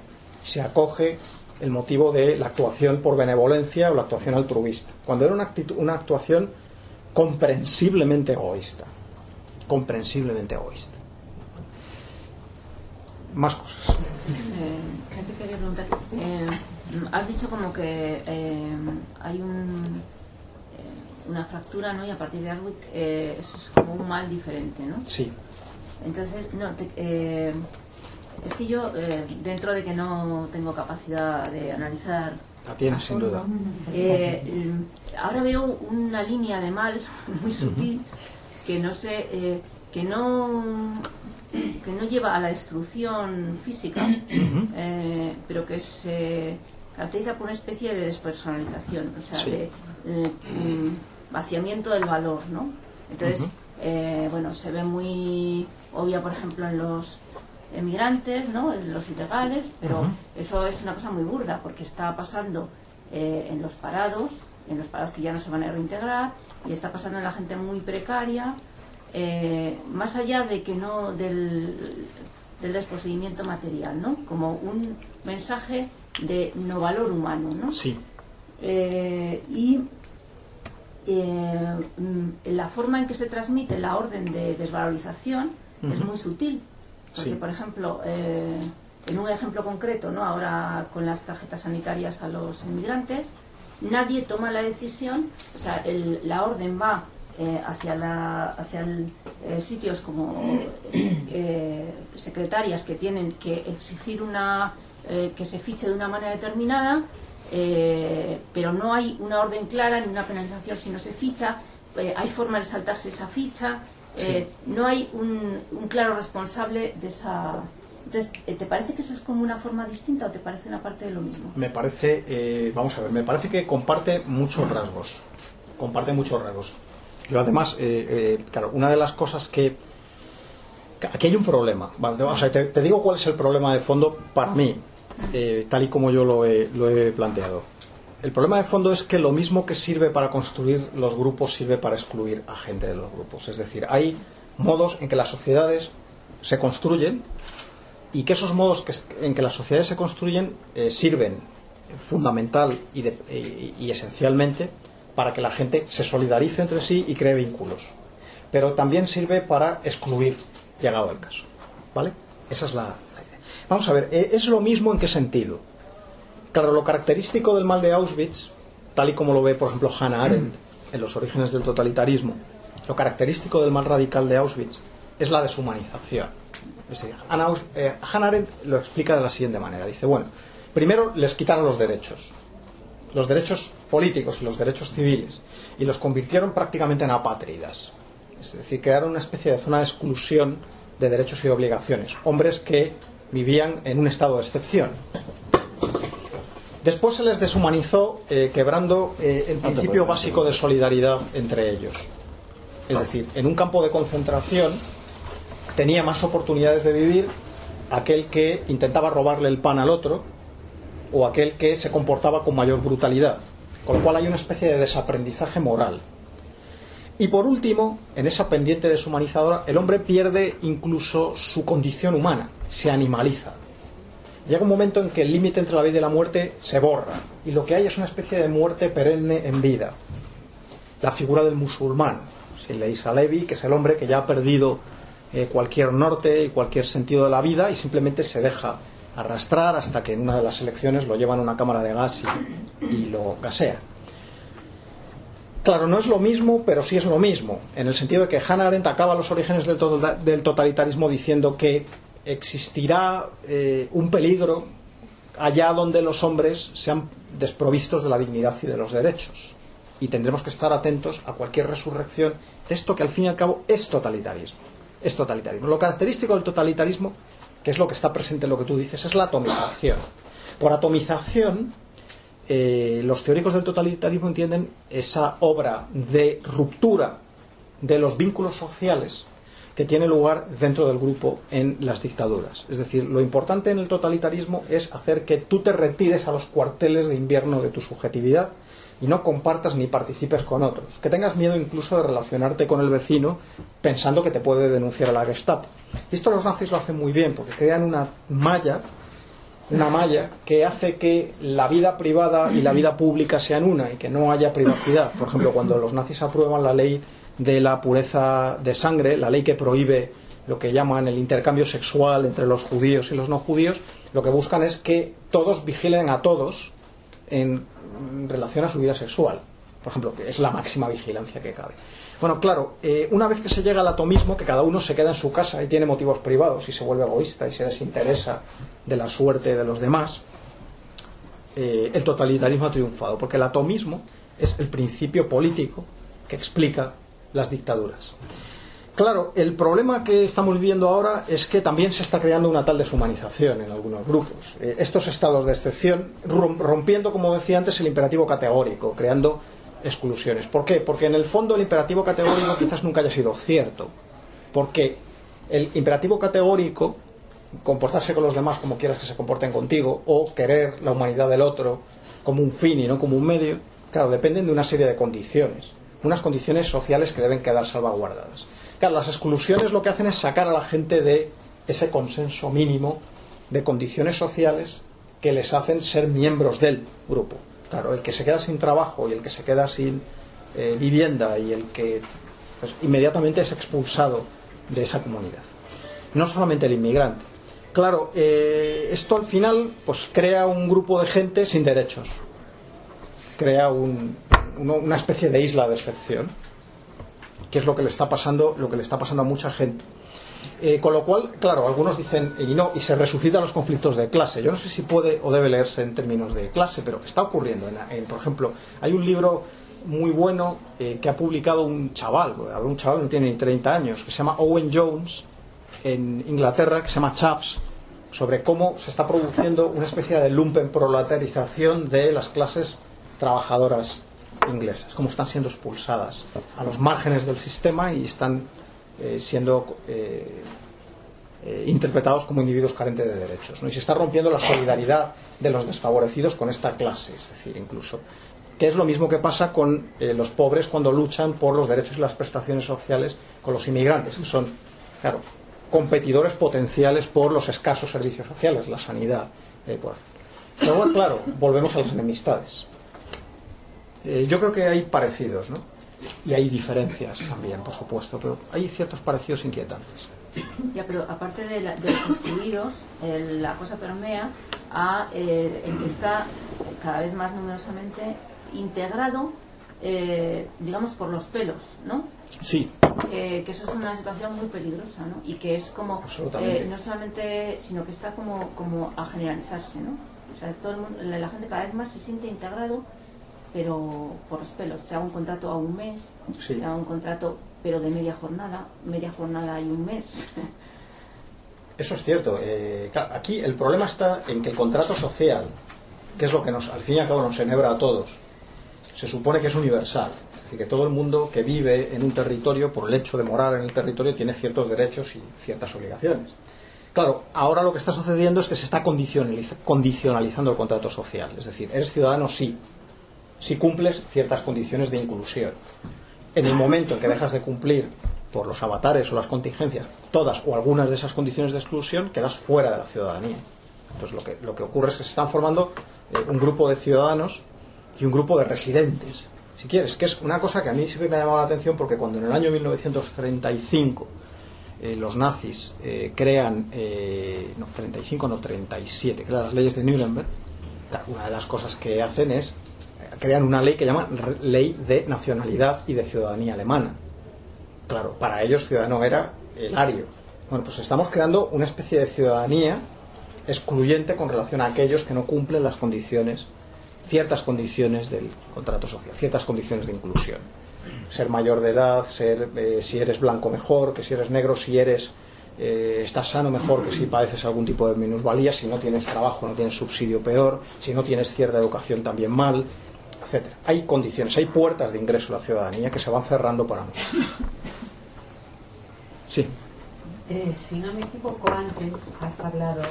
S2: se acoge el motivo de la actuación por benevolencia o la actuación altruista, cuando era una, una actuación comprensiblemente egoísta. Comprensiblemente egoísta. Más cosas.
S4: Eh, quería preguntar, eh, has dicho como que eh, hay un una fractura, ¿no? Y a partir de algo eh, es como un mal diferente, ¿no?
S2: Sí.
S4: Entonces, no, te- eh, es que yo, eh, dentro de que no tengo capacidad de analizar
S2: La tienes, sin duda.
S4: eh, ahora veo una línea de mal muy sutil que no sé, eh, que no que no lleva a la destrucción física, pero que se caracteriza por una especie de despersonalización, o sea,
S2: Sí.
S4: de vaciamiento del valor, ¿no? Entonces, eh, bueno, se ve muy obvia, por ejemplo, en los emigrantes, ¿no? En los ilegales, pero eso es una cosa muy burda porque está pasando eh, en los parados, en los parados que ya no se van a reintegrar, y está pasando en la gente muy precaria, eh, más allá de que no del, del desposeimiento material, ¿no? Como un mensaje de no valor humano, ¿no?
S2: Sí,
S4: Eh, y eh, mm, la forma en que se transmite la orden de desvalorización es muy sutil. Porque,
S2: Sí.
S4: por ejemplo, eh, en un ejemplo concreto, ¿no? ahora con las tarjetas sanitarias a los inmigrantes, nadie toma la decisión, o sea, el- la orden va eh, hacia, la, hacia el- eh, sitios como eh, secretarias que tienen que exigir una eh, que se fiche de una manera determinada, eh, pero no hay una orden clara ni una penalización si no se ficha, eh, hay forma de saltarse esa ficha, eh, no hay un, un claro responsable de esa... Entonces, eh, ¿te parece que eso es como una forma distinta o te parece una parte de lo mismo?
S2: me parece, eh, vamos a ver, me parece que comparte muchos rasgos. Comparte muchos rasgos. Yo además, eh, eh, claro, una de las cosas que... que Aquí hay un problema. Vale, o sea, te, te digo cuál es el problema de fondo para mí, eh, tal y como yo lo he, lo he planteado. El problema de fondo es que lo mismo que sirve para construir los grupos sirve para excluir a gente de los grupos. Es decir, hay modos en que las sociedades se construyen y que esos modos en que las sociedades se construyen eh, sirven fundamental y, y- esencialmente para que la gente se solidarice entre sí y cree vínculos. Pero también sirve para excluir, llegado el caso. ¿Vale? Esa es la. Vamos a ver, eh, ¿es lo mismo en qué sentido? Claro, lo característico del mal de Auschwitz, tal y como lo ve, por ejemplo, Hannah Arendt en los orígenes del totalitarismo, lo característico del mal radical de Auschwitz es la deshumanización. Es decir, eh, Hannah Arendt lo explica de la siguiente manera. Dice, bueno, primero les quitaron los derechos, los derechos políticos y los derechos civiles, y los convirtieron prácticamente en apátridas. Es decir, crearon una especie de zona de exclusión de derechos y obligaciones. Hombres que vivían en un estado de excepción. Después se les deshumanizó eh, quebrando eh, el principio básico de solidaridad entre ellos. Es decir, en un campo de concentración tenía más oportunidades de vivir aquel que intentaba robarle el pan al otro o aquel que se comportaba con mayor brutalidad. Con lo cual hay una especie de desaprendizaje moral. Y por último, en esa pendiente deshumanizadora, el hombre pierde incluso su condición humana, se animaliza. Llega un momento en que el límite entre la vida y la muerte se borra y lo que hay es una especie de muerte perenne en vida. La figura del musulmán, sin leéis a Levi, que es el hombre que ya ha perdido eh, cualquier norte y cualquier sentido de la vida y simplemente se deja arrastrar hasta que en una de las elecciones lo llevan a una cámara de gas y, lo gasean. Claro, no es lo mismo, pero sí es lo mismo, en el sentido de que Hannah Arendt acaba los orígenes del totalitarismo diciendo que existirá eh, un peligro allá donde los hombres sean desprovistos de la dignidad y de los derechos. Y tendremos que estar atentos a cualquier resurrección de esto que al fin y al cabo es totalitarismo. Es totalitarismo. Lo característico del totalitarismo, que es lo que está presente en lo que tú dices, es la atomización. Por atomización, eh, los teóricos del totalitarismo entienden esa obra de ruptura de los vínculos sociales que tiene lugar dentro del grupo en las dictaduras. Es decir, lo importante en el totalitarismo es hacer que tú te retires a los cuarteles de invierno de tu subjetividad y no compartas ni participes con otros. Que tengas miedo incluso de relacionarte con el vecino pensando que te puede denunciar a la Gestapo. Y esto los nazis lo hacen muy bien porque crean una malla una malla que hace que la vida privada y la vida pública sean una y que no haya privacidad. Por ejemplo, cuando los nazis aprueban la ley de la pureza de sangre, la ley que prohíbe lo que llaman el intercambio sexual entre los judíos y los no judíos, lo que buscan es que todos vigilen a todos en relación a su vida sexual. por ejemplo, que es la máxima vigilancia que cabe. Bueno, claro, eh, una vez que se llega al atomismo, que cada uno se queda en su casa y tiene motivos privados y se vuelve egoísta y se desinteresa de la suerte de los demás, eh, el totalitarismo ha triunfado, porque el atomismo es el principio político que explica las dictaduras. Claro, el problema que estamos viviendo ahora es que también se está creando una tal deshumanización en algunos grupos. Eh, estos estados de excepción rompiendo, como decía antes, el imperativo categórico, creando exclusiones. ¿Por qué? Porque en el fondo el imperativo categórico quizás nunca haya sido cierto. Porque el imperativo categórico, comportarse con los demás como quieras que se comporten contigo, o querer la humanidad del otro como un fin y no como un medio, claro, dependen de una serie de condiciones. Unas condiciones sociales que deben quedar salvaguardadas. Claro, las exclusiones lo que hacen es sacar a la gente de ese consenso mínimo de condiciones sociales que les hacen ser miembros del grupo. Claro, el que se queda sin trabajo y el que se queda sin eh, vivienda y el que pues, inmediatamente es expulsado de esa comunidad. No solamente el inmigrante. Claro, eh, esto al final pues crea un grupo de gente sin derechos. Crea una especie de isla de excepción, que es lo que le está pasando, lo que le está pasando a mucha gente. Eh, con lo cual, claro, algunos dicen, y no, y se resucitan los conflictos de clase. Yo no sé si puede o debe leerse en términos de clase, pero está ocurriendo. En, por ejemplo, hay un libro muy bueno eh, que ha publicado un chaval, un chaval que tiene ni 30 años, que se llama Owen Jones, en Inglaterra, que se llama Chaps, sobre cómo se está produciendo una especie de lumpen proletarización de las clases trabajadoras inglesas, cómo están siendo expulsadas a los márgenes del sistema y están eh, siendo eh, eh, interpretados como individuos carentes de derechos. Y se está rompiendo la solidaridad de los desfavorecidos con esta clase, es decir, incluso que es lo mismo que pasa con los pobres cuando luchan por los derechos y las prestaciones sociales con los inmigrantes, que son, claro, competidores potenciales por los escasos servicios sociales, la sanidad. Pero bueno, claro, volvemos a las enemistades. Yo creo que hay parecidos, ¿no? y hay diferencias también, por supuesto, pero hay ciertos parecidos inquietantes.
S4: Ya, pero aparte de, los excluidos, la cosa permea a eh, el que está cada vez más numerosamente integrado, eh, digamos, por los pelos, ¿no?
S2: Sí.
S4: que eso es una situación muy peligrosa, ¿no? Y que es como, eh, no solamente, sino que está como, como a generalizarse, ¿no? O sea, todo el mundo, la gente cada vez más se siente integrado pero por los pelos. Se haga un contrato a un mes, se haga un contrato, pero de media jornada, media jornada y un mes.
S2: Eso es cierto. Eh, aquí el problema está en que el contrato social, que es lo que nos, al fin y al cabo nos enhebra a todos, se supone que es universal. Es decir, que todo el mundo que vive en un territorio, por el hecho de morar en el territorio, tiene ciertos derechos y ciertas obligaciones. Claro, ahora lo que está sucediendo es que se está condicionalizando el contrato social. Es decir, eres ciudadano, sí, si cumples ciertas condiciones de inclusión. En el momento en que dejas de cumplir por los avatares o las contingencias todas o algunas de esas condiciones de exclusión, quedas fuera de la ciudadanía. Entonces lo que, lo que ocurre es que se están formando eh, un grupo de ciudadanos y un grupo de residentes. Si quieres, que es una cosa que a mí siempre me ha llamado la atención porque cuando en el año 1935 eh, los nazis eh, crean, no, 35 no, 37, crean las leyes de Nuremberg, una de las cosas que hacen es crean una ley que llama Ley de Nacionalidad y de Ciudadanía Alemana. Claro, para ellos ciudadano era el ario. Bueno, pues estamos creando una especie de ciudadanía excluyente con relación a aquellos que no cumplen las condiciones, ciertas condiciones del contrato social, ciertas condiciones de inclusión. Ser mayor de edad, ser eh, si eres blanco mejor, que si eres negro, si eres eh, estás sano mejor que si padeces algún tipo de minusvalía, si no tienes trabajo, no tienes subsidio peor, si no tienes cierta educación también mal, etcétera. Hay condiciones, hay puertas de ingreso a la ciudadanía que se van cerrando para muchos. Sí.
S5: Eh, si no me equivoco, antes has hablado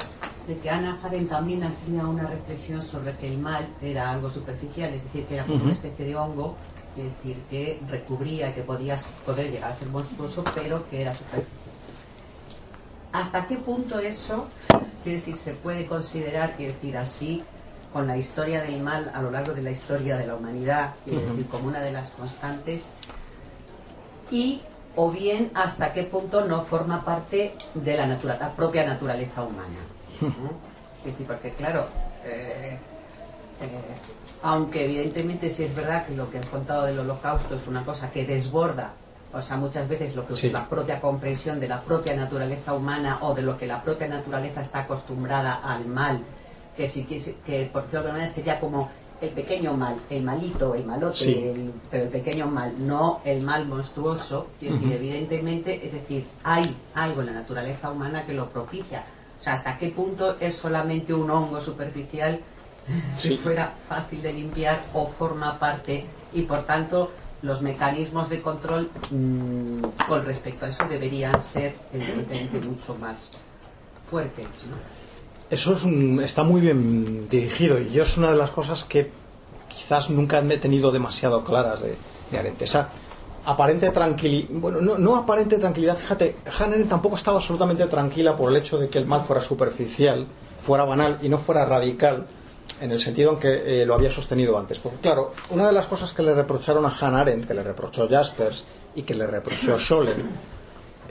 S5: de que Ana Jaren también hacía una reflexión sobre que el mal era algo superficial, es decir, que era como una especie de hongo, es decir, que recubría, que podías poder llegar a ser monstruoso, pero que era superficial. ¿Hasta qué punto eso, quiere decir, se puede considerar, quiere decir, así, con la historia del mal a lo largo de la historia de la humanidad, como una de las constantes, y o bien hasta qué punto no forma parte de la, la propia naturaleza humana. Es decir, porque claro, eh, aunque evidentemente sí es verdad que lo que has contado del holocausto es una cosa que desborda, o sea, muchas veces lo que
S2: Sí.
S5: es la propia comprensión de la propia naturaleza humana o de lo que la propia naturaleza está acostumbrada al mal, que sí que, que por decirlo de alguna manera sería como el pequeño mal, el malito, el malote,
S2: Sí.
S5: el- pero el pequeño mal, no el mal monstruoso. Es decir, evidentemente, es decir, hay algo en la naturaleza humana que lo propicia. O sea, hasta qué punto es solamente un hongo superficial
S2: Sí.
S5: que fuera fácil de limpiar o forma parte y por tanto los mecanismos de control mm, con respecto a eso deberían ser evidentemente mucho más fuertes. ¿no?
S2: Eso es un- está muy bien dirigido y yo es una de las cosas que quizás nunca me he tenido demasiado claras de, de Arendt. Esa aparente tranquilidad, bueno, no, no aparente tranquilidad, fíjate, Arendt tampoco estaba absolutamente tranquila por el hecho de que el mal fuera superficial, fuera banal y no fuera radical en el sentido en que eh, lo había sostenido antes. Porque claro, una de las cosas que le reprocharon a Hannah Arendt, que le reprochó Jaspers y que le reprochó Scholem,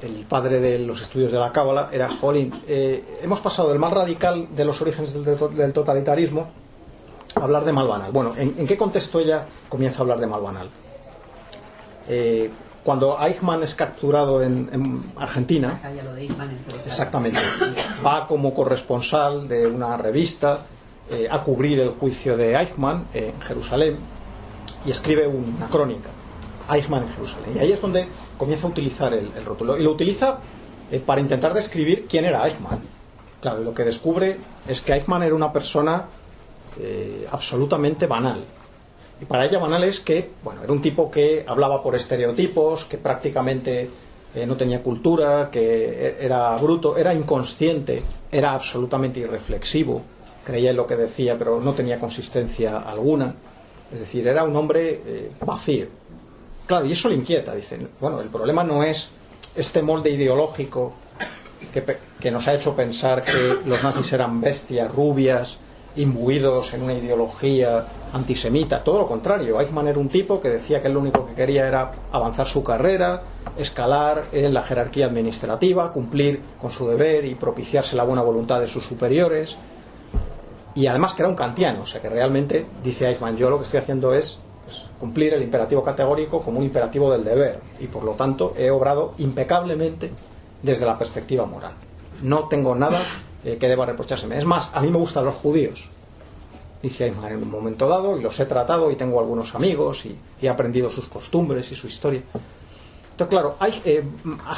S2: el padre de los estudios de la Cábala, era, jolín, eh, hemos pasado del mal radical de los orígenes del, del totalitarismo a hablar de mal banal. Bueno, ¿en, en qué contexto ella comienza a hablar de mal banal? Eh, cuando Eichmann es capturado en, en Argentina,
S5: interesante.
S2: Exactamente. Va como corresponsal de una revista eh, a cubrir el juicio de Eichmann en Jerusalén y escribe una crónica. Eichmann en Jerusalén. Y ahí es donde comienza a utilizar el, el rótulo. Y lo utiliza eh, para intentar describir quién era Eichmann. Claro, lo que descubre es que Eichmann era una persona eh, absolutamente banal. Y para ella banal es que, bueno, era un tipo que hablaba por estereotipos, que prácticamente eh, no tenía cultura, que e- era bruto, era inconsciente, era absolutamente irreflexivo, creía en lo que decía, pero no tenía consistencia alguna. Es decir, era un hombre vacío. Claro, y eso le inquieta. Dicen, bueno, el problema no es este molde ideológico que, que nos ha hecho pensar que los nazis eran bestias, rubias, imbuidos en una ideología antisemita. Todo lo contrario. Eichmann era un tipo que decía que lo único que quería era avanzar su carrera, escalar en la jerarquía administrativa, cumplir con su deber y propiciarse la buena voluntad de sus superiores. Y además que era un kantiano, o sea que realmente, dice Eichmann, yo lo que estoy haciendo es pues, cumplir el imperativo categórico como un imperativo del deber y por lo tanto he obrado impecablemente desde la perspectiva moral. No tengo nada eh, que deba reprochárseme. Es más, a mí me gustan los judíos, dice Eichmann en un momento dado, y los he tratado y tengo algunos amigos y, he aprendido sus costumbres y su historia. Entonces, claro, hay, eh,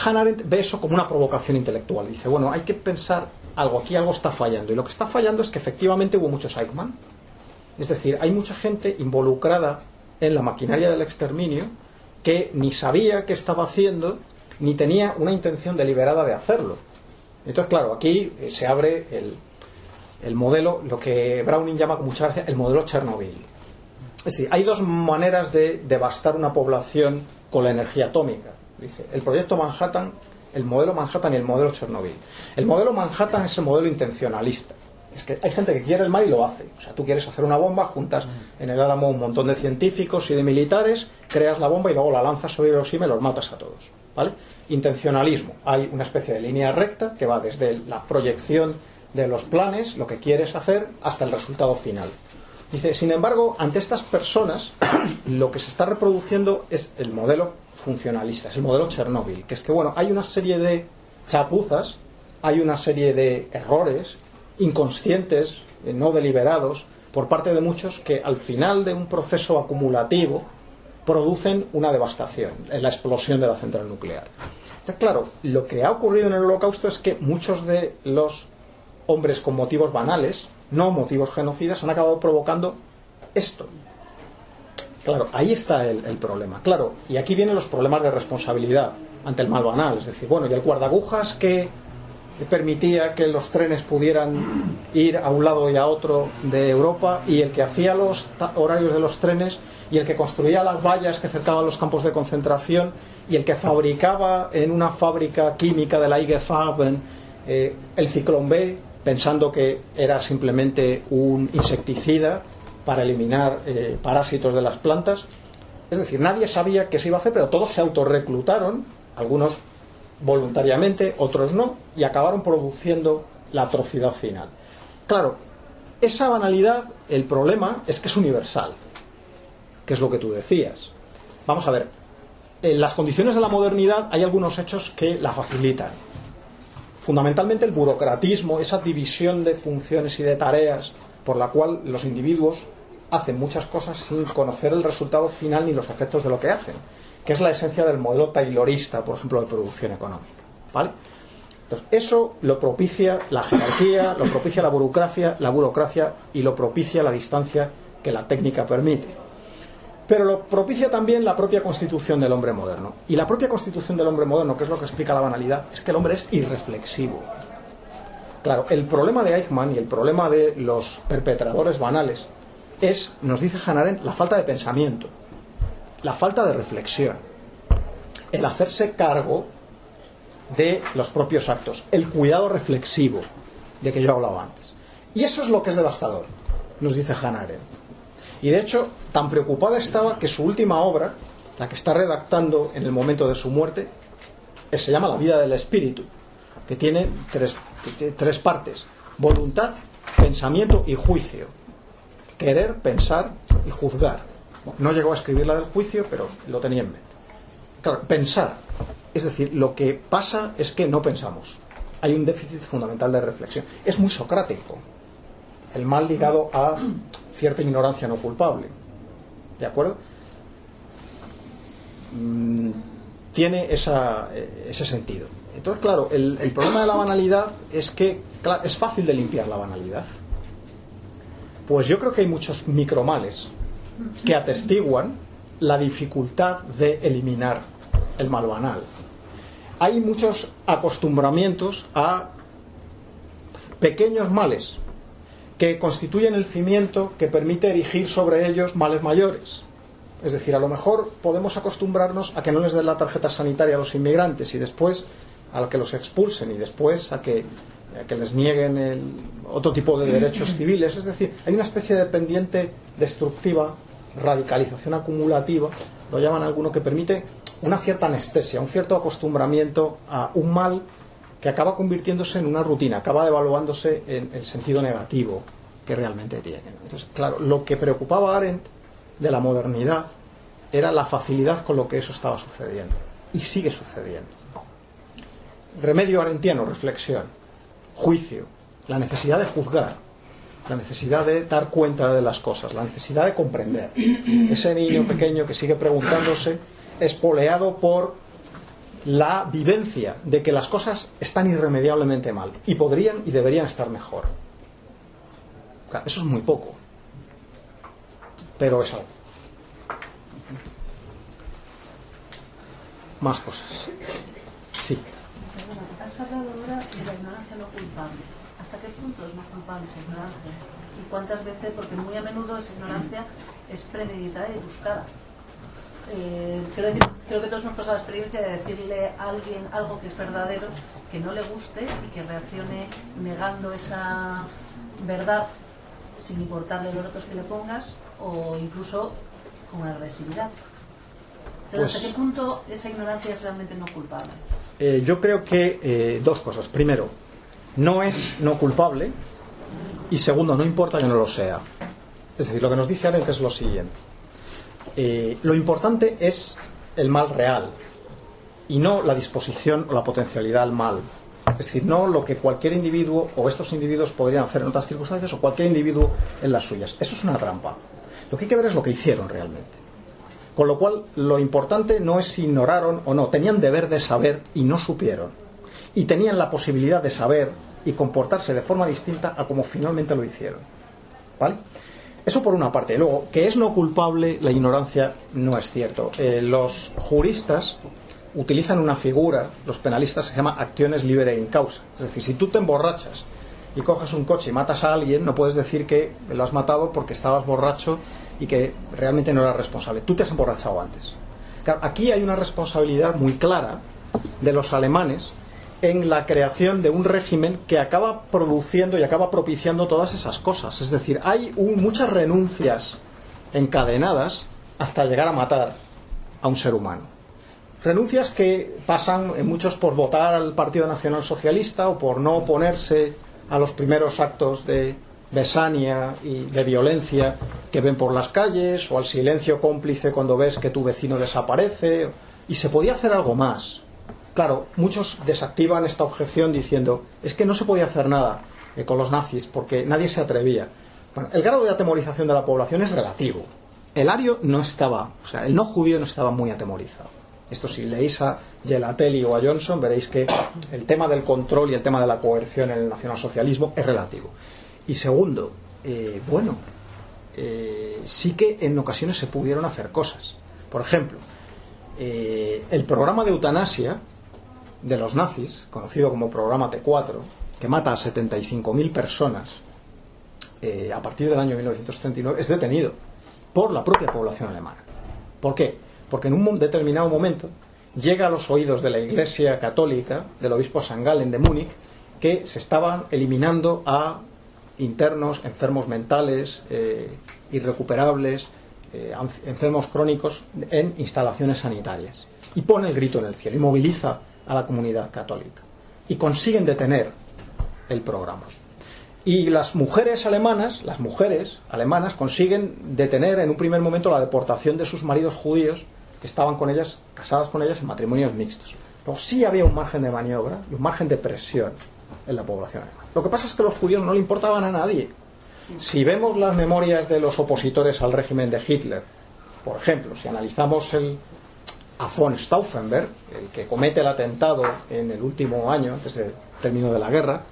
S2: Hannah Arendt ve eso como una provocación intelectual. Dice, bueno, hay que pensar algo, aquí algo está fallando. Y lo que está fallando es que efectivamente hubo muchos Eichmann. Es decir, hay mucha gente involucrada en la maquinaria del exterminio que ni sabía qué estaba haciendo ni tenía una intención deliberada de hacerlo. Entonces, claro, aquí eh, se abre el, el modelo, lo que Browning llama con mucha gracia el modelo Chernobyl. Es decir, hay dos maneras de devastar una población con la energía atómica. Dice, el proyecto Manhattan, el modelo Manhattan y el modelo Chernobyl. El modelo Manhattan es el modelo intencionalista. Es que hay gente que quiere el mal y lo hace. O sea, tú quieres hacer una bomba, juntas en el álamo un montón de científicos y de militares, creas la bomba y luego la lanzas sobre Hiroshima y los matas a todos. ¿Vale? Intencionalismo. Hay una especie de línea recta que va desde la proyección de los planes, lo que quieres hacer, hasta el resultado final. Dice, sin embargo, ante estas personas, lo que se está reproduciendo es el modelo funcionalista, es el modelo Chernóbil, que es que, bueno, hay una serie de chapuzas, hay una serie de errores inconscientes, eh, no deliberados, por parte de muchos que al final de un proceso acumulativo producen una devastación, la explosión de la central nuclear. Claro, lo que ha ocurrido en el holocausto es que muchos de los hombres con motivos banales, no motivos genocidas, han acabado provocando esto. Claro, ahí está el, el problema. Claro, y aquí vienen los problemas de responsabilidad ante el mal banal. Es decir, bueno, y el guardagujas que permitía que los trenes pudieran ir a un lado y a otro de Europa y el que hacía los horarios de los trenes y el que construía las vallas que cercaban los campos de concentración y el que fabricaba en una fábrica química de la IG Farben eh, el ciclón B pensando que era simplemente un insecticida para eliminar eh, parásitos de las plantas. Es decir, nadie sabía qué se iba a hacer, pero todos se autorreclutaron, algunos voluntariamente, otros no, y acabaron produciendo la atrocidad final. Claro, esa banalidad, el problema es que es universal, que es lo que tú decías. Vamos a ver, en las condiciones de la modernidad hay algunos hechos que la facilitan. Fundamentalmente el burocratismo, esa división de funciones y de tareas por la cual los individuos hacen muchas cosas sin conocer el resultado final ni los efectos de lo que hacen, que es la esencia del modelo taylorista, por ejemplo, de producción económica. ¿Vale? Entonces, eso lo propicia la jerarquía, lo propicia la burocracia, la burocracia y lo propicia la distancia que la técnica permite. Pero lo propicia también la propia constitución del hombre moderno. Y la propia constitución del hombre moderno, que es lo que explica la banalidad, es que el hombre es irreflexivo. Claro, el problema de Eichmann y el problema de los perpetradores banales es, nos dice Hannah la falta de pensamiento, la falta de reflexión, el hacerse cargo de los propios actos, el cuidado reflexivo de que yo hablaba antes. Y eso es lo que es devastador, nos dice Hannah Arendt. Y de hecho, tan preocupada estaba que su última obra, la que está redactando en el momento de su muerte, eh, se llama La vida del espíritu, que tiene tres, tres partes, voluntad, pensamiento y juicio. Querer, pensar y juzgar. No llegó a escribir la del juicio, pero lo tenía en mente. Claro, pensar. Es decir, lo que pasa es que no pensamos. Hay un déficit fundamental de reflexión. Es muy socrático. El mal ligado a cierta ignorancia no culpable. ¿De acuerdo? Mm, tiene esa, eh, ese sentido. Entonces, claro, el, problema de la banalidad es que es fácil de limpiar la banalidad. Pues yo creo que hay muchos micromales que atestiguan la dificultad de eliminar el mal banal. Hay muchos acostumbramientos a pequeños males que constituyen el cimiento que permite erigir sobre ellos males mayores. Es decir, a lo mejor podemos acostumbrarnos a que no les den la tarjeta sanitaria a los inmigrantes y después a que los expulsen y después a que, a que les nieguen otro tipo de derechos civiles. Es decir, hay una especie de pendiente destructiva, radicalización acumulativa, lo llaman alguno, que permite una cierta anestesia, un cierto acostumbramiento a un mal que acaba convirtiéndose en una rutina, acaba devaluándose en el sentido negativo que realmente tiene. Entonces, claro, lo que preocupaba a Arendt de la modernidad era la facilidad con lo que eso estaba sucediendo. Y sigue sucediendo. Remedio arentiano, reflexión, juicio, la necesidad de juzgar, la necesidad de dar cuenta de las cosas, la necesidad de comprender. Ese niño pequeño que sigue preguntándose, espoleado por la vivencia de que las cosas están irremediablemente mal y podrían y deberían estar mejor. Eso es muy poco, pero es algo. Más cosas. Sí.
S4: ¿Hasta qué punto es no culpable esa ignorancia? ¿Y cuántas veces? Porque muy a menudo esa ignorancia es premeditada y buscada. Eh, quiero decir, creo que todos hemos pasado la experiencia de decirle a alguien algo que es verdadero, que no le guste y que reaccione negando esa verdad sin importarle los datos que le pongas o incluso con agresividad. Pero
S2: Pues-
S4: ¿hasta qué punto esa ignorancia es realmente no culpable?
S2: Eh, yo creo que eh, dos cosas. Primero, no es no culpable y segundo, no importa que no lo sea. Es decir, lo que nos dice Arendt es lo siguiente. Eh, lo importante es el mal real y no la disposición o la potencialidad al mal. Es decir, no lo que cualquier individuo o estos individuos podrían hacer en otras circunstancias o cualquier individuo en las suyas. Eso es una trampa. Lo que hay que ver es lo que hicieron realmente. Con lo cual, lo importante no es si ignoraron o no, tenían deber de saber y no supieron. Y tenían la posibilidad de saber y comportarse de forma distinta a como finalmente lo hicieron. ¿Vale? Eso por una parte. Luego, que es no culpable la ignorancia no es cierto. Eh, los juristas utilizan una figura, los penalistas, que se llama acciones libere in causa. Es decir, si tú te emborrachas y coges un coche y matas a alguien, no puedes decir que lo has matado porque estabas borracho y que realmente no eras responsable. Tú te has emborrachado antes. Aquí hay una responsabilidad muy clara de los alemanes en la creación de un régimen que acaba produciendo y acaba propiciando todas esas cosas. Es decir, hay muchas renuncias encadenadas hasta llegar a matar a un ser humano. Renuncias que pasan en muchos por votar al Partido Nacional Socialista o por no oponerse a los primeros actos de besania y de violencia que ven por las calles, o al silencio cómplice cuando ves que tu vecino desaparece, y se podía hacer algo más. Claro, muchos desactivan esta objeción diciendo, es que no se podía hacer nada eh, con los nazis porque nadie se atrevía. Bueno, el grado de atemorización de la población es relativo. El ario no estaba, o sea, el no judío no estaba muy atemorizado. Esto si leéis a Gelatelli o a Johnson veréis que el tema del control y el tema de la coerción en el nacionalsocialismo es relativo. Y segundo, eh, bueno, eh, sí que en ocasiones se pudieron hacer cosas. Por ejemplo, el programa de eutanasia de los nazis, conocido como programa T4, que mata a 75.000 personas a partir del año 1939, es detenido por la propia población alemana. ¿Por qué? Porque en un determinado momento llega a los oídos de la Iglesia Católica, del obispo San Galen de Múnich, que se estaban eliminando a internos, enfermos mentales, eh, irrecuperables, eh, enfermos crónicos en instalaciones sanitarias. Y pone el grito en el cielo y moviliza a la comunidad católica. Y consiguen detener el programa. Y las mujeres alemanas, las mujeres alemanas consiguen detener en un primer momento la deportación de sus maridos judíos que estaban con ellas, casadas con ellas en matrimonios mixtos. Pero sí había un margen de maniobra y un margen de presión en la población alemana. Lo que pasa es que los judíos no le importaban a nadie. Si vemos las memorias de los opositores al régimen de Hitler, por ejemplo, si analizamos el a von Stauffenberg, el que comete el atentado en el último año, antes del término de la guerra,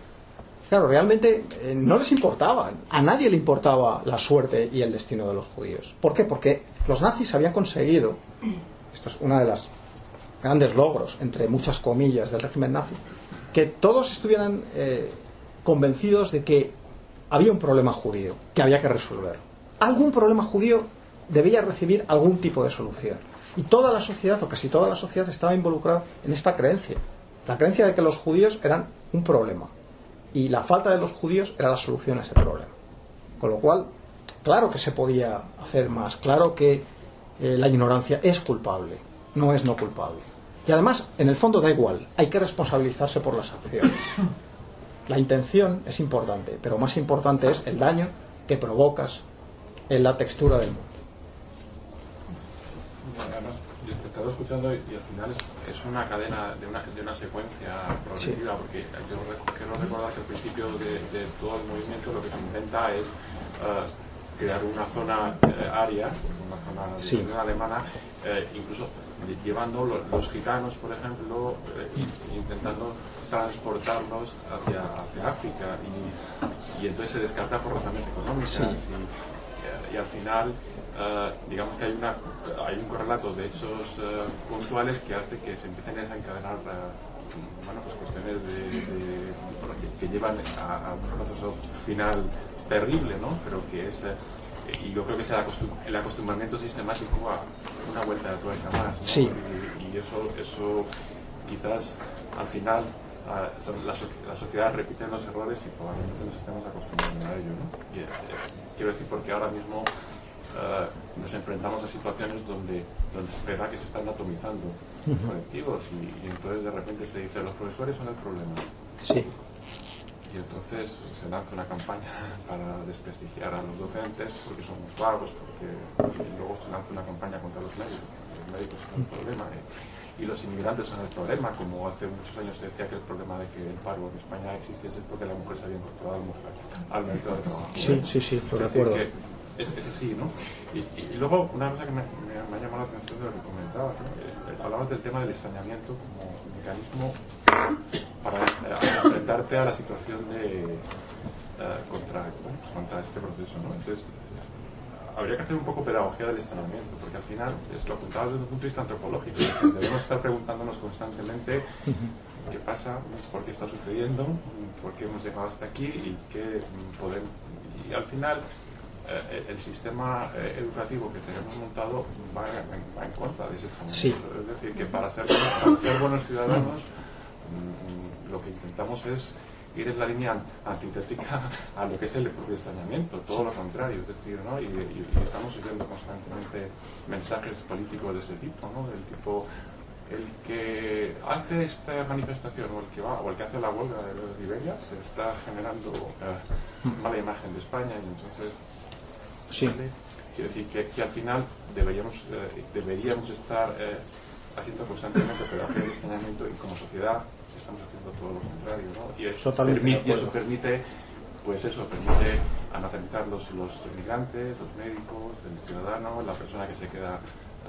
S2: claro, realmente eh, no les importaba, a nadie le importaba la suerte y el destino de los judíos. ¿Por qué? Porque los nazis habían conseguido, esto es uno de los grandes logros, entre muchas comillas, del régimen nazi, que todos estuvieran eh, convencidos de que había un problema judío que había que resolver. Algún problema judío debía recibir algún tipo de solución. Y toda la sociedad, o casi toda la sociedad, estaba involucrada en esta creencia. La creencia de que los judíos eran un problema. Y la falta de los judíos era la solución a ese problema. Con lo cual, claro que se podía hacer más. Claro que eh, la ignorancia es culpable, no es no culpable. Y además, en el fondo da igual, hay que responsabilizarse por las acciones. La intención es importante, pero más importante es el daño que provocas en la textura del mundo.
S6: Además, escuchando y, al final es, una cadena de una, de una secuencia progresiva, porque yo quiero recordar que al principio de, todo el movimiento lo que se intenta es uh, crear una zona eh, área, una zona
S2: Sí.
S6: alemana, eh, incluso llevando los, los gitanos, por ejemplo, eh, y- intentando transportarlos hacia, hacia África y, y entonces se descarta por razones económicas
S2: Sí.
S6: y, y al final eh, digamos que hay, una, hay un correlato de hechos eh, puntuales que hace que se empiecen a desencadenar eh, bueno, pues cuestiones de, de- que, llevan a, a un proceso final terrible, ¿no? pero que es y yo creo que es el acostumbramiento sistemático a una vuelta de tuerca más ¿no?
S2: Sí.
S6: y, y eso, eso quizás al final la, la sociedad repite los errores y probablemente nos estemos acostumbrando a ello. ¿no? Y, eh, quiero decir, porque ahora mismo ah, nos enfrentamos a situaciones donde, donde es verdad que se están atomizando colectivos y, y entonces de repente se dice los profesores son el problema.
S2: Sí,
S6: Y entonces se lanza una campaña para desprestigiar a los docentes porque somos vagos, porque y luego se lanza una campaña contra los médicos, los médicos son el problema. eh, Y los inmigrantes son el problema, como hace muchos años se decía que el problema de que el paro en España existiese es porque la mujer se había incorporado al, mercado de trabajo.
S2: sí, sí, sí, lo
S6: Es decir,
S2: recuerdo.
S6: que Es, es así, ¿no? Y, y- y luego, una cosa que me, me- me ha llamado la atención de lo que comentabas, ¿no? Eh, hablabas del tema del extrañamiento como mecanismo para eh, enfrentarte a la situación de eh, contra, contra este proceso, ¿no? Entonces, habría que hacer un poco pedagogía del extrañamiento, porque al final es lo apuntabas desde un punto de vista antropológico, es decir, debemos estar preguntándonos constantemente qué pasa, por qué está sucediendo, por qué hemos llegado hasta aquí y qué podemos... Y al final eh, el sistema eh, educativo que tenemos montado va en, va en contra de ese extrañamiento.
S2: Sí.
S6: Es decir, que para ser, para ser buenos ciudadanos mm, lo que intentamos es ir en la línea antitética a lo que es el propio extrañamiento, todo lo contrario, es decir, ¿no? y, y- y estamos oyendo constantemente mensajes políticos de ese tipo, ¿no? del tipo el que hace esta manifestación o el que va o el que hace la huelga de Liberia se está generando eh, mala imagen de España y entonces
S2: Sí.
S6: quiero decir que, que al final deberíamos eh, deberíamos estar eh, haciendo constantemente pedagogía de extrañamiento y como sociedad estamos haciendo todo lo contrario ¿no? y, eso permite, y eso
S2: acuerdo.
S6: permite pues eso permite anatomizar los, los inmigrantes los médicos el ciudadano la persona que se queda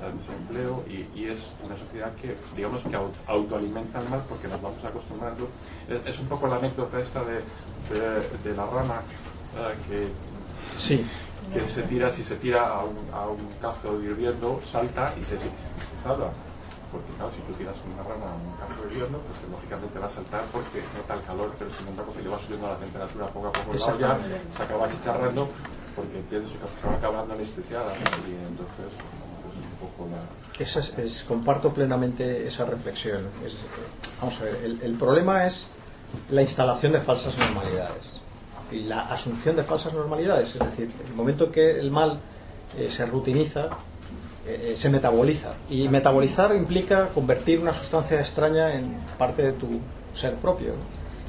S6: al desempleo y, y es una sociedad que digamos que au- autoalimenta el mal porque nos vamos acostumbrando es, es un poco la anécdota esta de, de, de la rana eh, que
S2: Sí,
S6: que se tira, si se tira a un, a un cazo hirviendo, salta y se, se, se salva. Porque claro, si tú tiras una rana a un cazo hirviendo, pues lógicamente va a saltar porque nota el calor, pero sin embargo si le va subiendo la temperatura poco a poco la olla, se acaba chicharrando porque su cazo, se va acabando anestesiada. ¿no? Y entonces, pues es un poco la...
S2: esa es- es- comparto plenamente esa reflexión. Es- vamos a ver, el, el problema es la instalación de falsas normalidades y la asunción de falsas normalidades. Es decir, el momento que el mal eh, se rutiniza, eh, eh, se metaboliza. Y metabolizar implica convertir una sustancia extraña en parte de tu ser propio.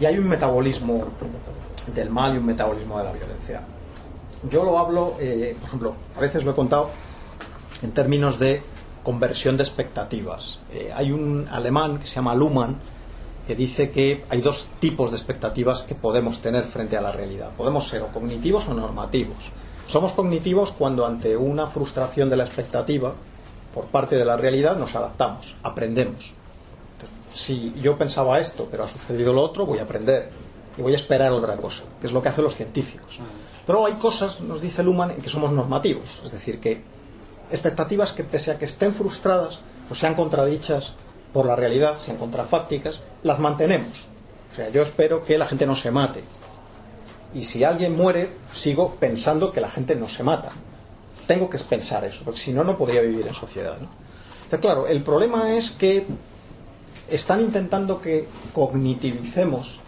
S2: Y hay un metabolismo del mal y un metabolismo de la violencia. Yo lo hablo, eh, por ejemplo, a veces lo he contado en términos de conversión de expectativas. Eh, hay un alemán que se llama Luhmann que dice que hay dos tipos de expectativas que podemos tener frente a la realidad. Podemos ser o cognitivos o normativos. Somos cognitivos cuando ante una frustración de la expectativa por parte de la realidad nos adaptamos, aprendemos. Si yo pensaba esto, pero ha sucedido lo otro, voy a aprender y voy a esperar otra cosa, que es lo que hacen los científicos. Pero hay cosas, nos dice Luhmann, en que somos normativos, es decir, que expectativas que pese a que estén frustradas o sean contradichas por la realidad, sean contrafácticas, las mantenemos. O sea, yo espero que la gente no se mate. Y si alguien muere, sigo pensando que la gente no se mata. Tengo que pensar eso, porque si no, no podría vivir en sociedad. ¿no? Claro, el problema es que están intentando que cognitivicemos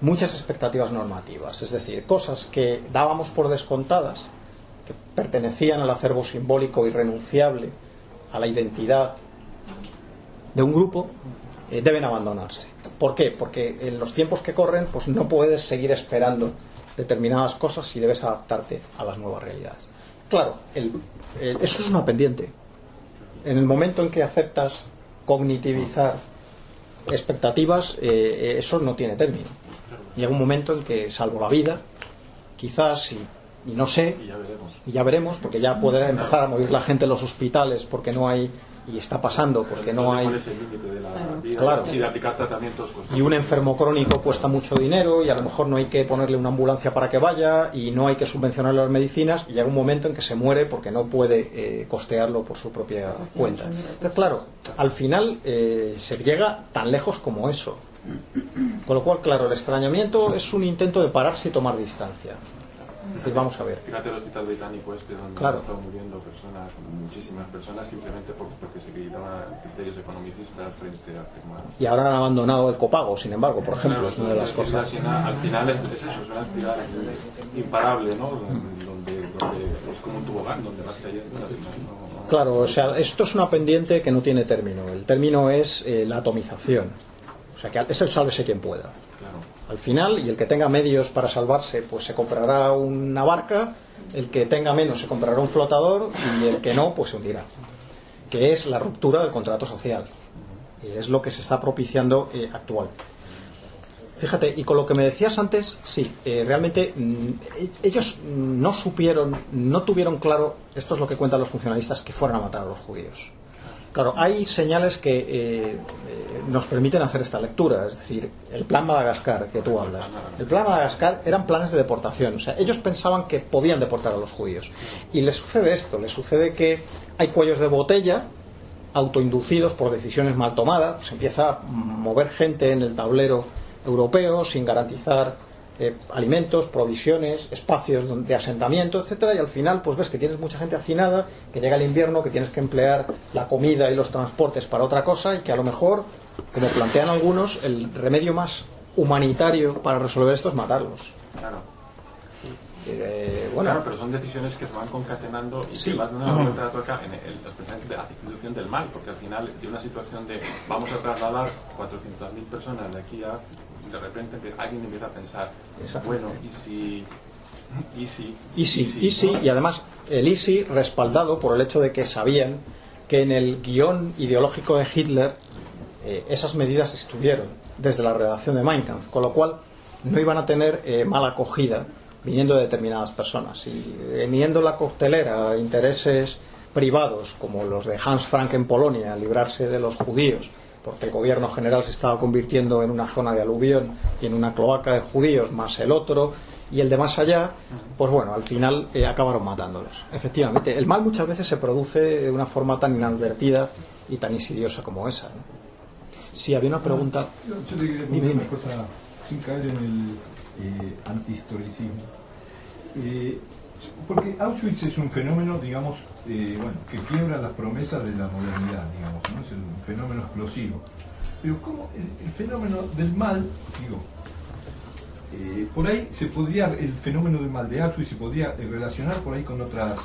S2: muchas expectativas normativas, es decir, cosas que dábamos por descontadas, que pertenecían al acervo simbólico irrenunciable, a la identidad de un grupo, eh, deben abandonarse. ¿Por qué? Porque en los tiempos que corren, pues no puedes seguir esperando determinadas cosas si debes adaptarte a las nuevas realidades. Claro, el- el- eso es una pendiente. En el momento en que aceptas cognitivizar expectativas, eh, eh, eso no tiene término. Llega un momento en que, salvo la vida, quizás, y, y no sé,
S6: Y ya veremos.
S2: y ya veremos, porque ya puede empezar a morir la gente en los hospitales porque no hay, y está pasando porque no
S6: ¿Cuál
S2: hay, Claro.
S6: y de aplicar tratamientos
S2: y
S6: constantes?
S2: un enfermo crónico cuesta mucho dinero y a lo mejor no hay que ponerle una ambulancia para que vaya y no hay que subvencionar las medicinas y llega un momento en que se muere porque no puede eh, costearlo por su propia cuenta. Entonces, claro, al final eh, se llega tan lejos como eso. Con lo cual, claro, el extrañamiento es un intento de pararse y tomar distancia. Es decir, vamos a ver.
S6: Fíjate el hospital británico este donde
S2: Claro.
S6: han estado muriendo personas, muchísimas personas, simplemente por- porque se criticaban criterios economicistas frente a temas.
S2: Y ahora han abandonado el copago, sin embargo, por ejemplo,
S6: Claro,
S2: es una de las cosas.
S6: Al final, al final es, es eso, es una espiral imparable, ¿no? Donde, donde es como un tobogán, donde vas cayendo y al final no- no-
S2: Claro, o sea, esto es una pendiente que no tiene término. El término es eh, la atomización. O sea, que es el sálvese quien pueda. Al final, y el que tenga medios para salvarse, pues se comprará una barca, el que tenga menos se comprará un flotador y el que no, pues se hundirá. Que es la ruptura del contrato social. Y es lo que se está propiciando eh, actualmente. Fíjate, y con lo que me decías antes, sí, eh, realmente mm, ellos no supieron, no tuvieron claro, esto es lo que cuentan los funcionalistas, que fueran a matar a los judíos. Claro, hay señales que eh, eh, nos permiten hacer esta lectura, es decir, el plan Madagascar que tú hablas. El plan Madagascar eran planes de deportación, o sea, ellos pensaban que podían deportar a los judíos. Y les sucede esto, les sucede que hay cuellos de botella autoinducidos por decisiones mal tomadas, se empieza a mover gente en el tablero europeo sin garantizar eh, alimentos, provisiones, espacios de asentamiento, etcétera, y al final pues ves que tienes mucha gente hacinada, que llega el invierno, que tienes que emplear la comida y los transportes para otra cosa y que a lo mejor, como plantean algunos, el remedio más humanitario para resolver esto es matarlos.
S6: Claro.
S2: Eh, bueno.
S6: Claro, pero son decisiones que se van concatenando y
S2: Sí.
S6: se van dando vuelta la tuerca en el, de la institución del mal, porque al final de una situación de vamos a trasladar 400.000 personas de aquí a de repente alguien empieza a pensar,
S2: Exacto.
S6: bueno, y si
S2: Easy, Easy,
S6: ¿no?
S2: y además el Easy respaldado por el hecho de que sabían que en el guion ideológico de Hitler eh, esas medidas estuvieron desde la redacción de Mein Kampf, con lo cual no iban a tener eh, mala acogida viniendo de determinadas personas. Y eh, viniendo la coctelera a intereses privados como los de Hans Frank en Polonia, librarse de los judíos, porque el gobierno general se estaba convirtiendo en una zona de aluvión y en una cloaca de judíos, más el otro y el de más allá, pues bueno, al final eh, acabaron matándolos. Efectivamente, el mal muchas veces se produce de una forma tan inadvertida y tan insidiosa como esa. ¿no? Si había una pregunta.
S7: Yo, yo te quería
S2: dime.
S7: una cosa, sin caer en el eh, antihistoricismo. Eh, porque Auschwitz es un fenómeno, digamos, eh, bueno, que quiebra las promesas de la modernidad, digamos, ¿no? es un fenómeno explosivo. Pero ¿cómo el, el fenómeno del mal, digo, eh, por ahí se podría, el fenómeno del mal de Auschwitz se podría eh, relacionar por ahí con otras,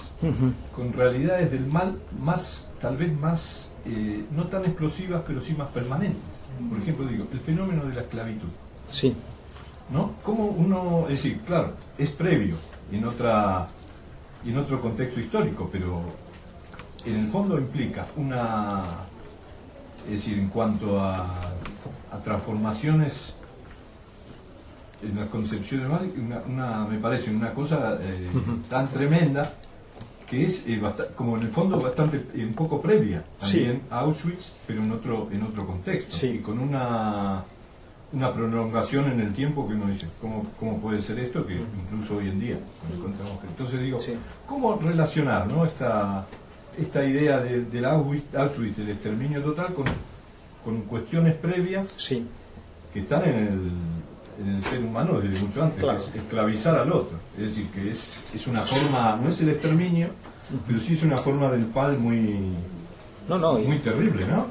S7: con realidades del mal más, tal vez más, eh, no tan explosivas, pero sí más permanentes. Por ejemplo, digo, el fenómeno de la esclavitud,
S2: Sí,
S7: ¿no? Como uno, es decir, claro, es previo en otra, en otro contexto histórico, pero en el fondo implica una, es decir, en cuanto a, a transformaciones en la concepción del mal, una, una- me parece una cosa eh, tan tremenda que es eh, basta- como en el fondo bastante un poco previa también a Auschwitz, pero en otro en otro contexto.
S2: Sí.
S7: y con una una prolongación en el tiempo que uno dice, ¿cómo, cómo puede ser esto? Que incluso hoy en día encontramos que- Entonces digo,
S2: Sí.
S7: ¿cómo relacionar ¿no? esta, esta idea de- del Auschwitz, Auschwitz, del exterminio total, con, con cuestiones previas
S2: sí.
S7: que están en el, en el ser humano desde mucho antes,
S2: Claro.
S7: que es esclavizar al otro. Es decir, que es, es una forma, no es el exterminio, pero sí es una forma del pal muy,
S2: No, no, y-
S7: muy terrible, ¿no?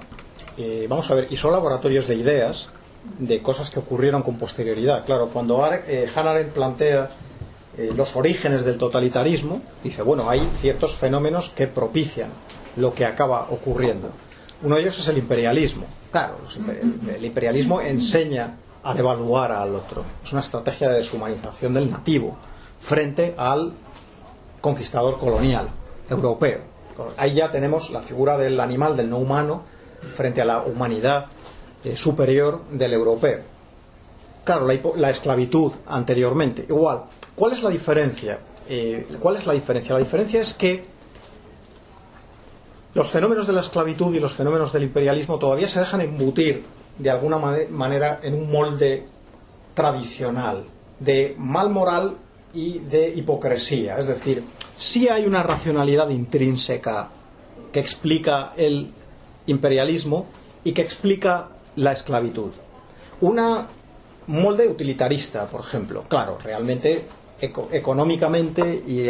S2: Eh, vamos a ver, y son laboratorios de ideas de cosas que ocurrieron con posterioridad. Claro, cuando eh, Hannah plantea eh, los orígenes del totalitarismo, dice, bueno, hay ciertos fenómenos que propician lo que acaba ocurriendo. Uno de ellos es el imperialismo. Claro, el imperialismo enseña a devaluar al otro. Es una estrategia de deshumanización del nativo frente al conquistador colonial europeo. Ahí ya tenemos la figura del animal, del no humano, frente a la humanidad eh, superior del europeo. Claro, la, esclavitud anteriormente. Igual, ¿cuál es la diferencia? Eh, ¿Cuál es la diferencia? La diferencia es que los fenómenos de la esclavitud y los fenómenos del imperialismo todavía se dejan embutir de alguna mane- manera en un molde tradicional de mal moral y de hipocresía. Es decir, sí hay una racionalidad intrínseca que explica el imperialismo y que explica la esclavitud. Una molde utilitarista, por ejemplo. Claro, realmente eco- económicamente y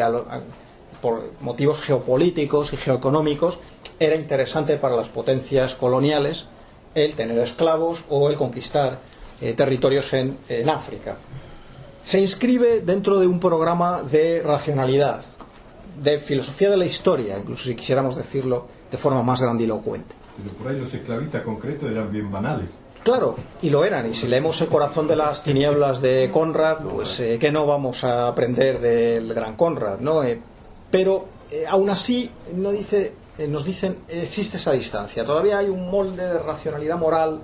S2: por motivos geopolíticos y geoeconómicos era interesante para las potencias coloniales el tener esclavos o el conquistar eh, territorios en, en África. Se inscribe dentro de un programa de racionalidad, de filosofía de la historia, incluso si quisiéramos decirlo de forma más grandilocuente.
S7: Pero por ahí los esclavistas concretos eran bien banales.
S2: Claro, y lo eran. Y si leemos El corazón de las tinieblas de Conrad, pues eh, ¿qué no vamos a aprender del gran Conrad? ¿no? Eh, pero eh, aún así no dice, eh, nos dicen existe esa distancia. Todavía hay un molde de racionalidad moral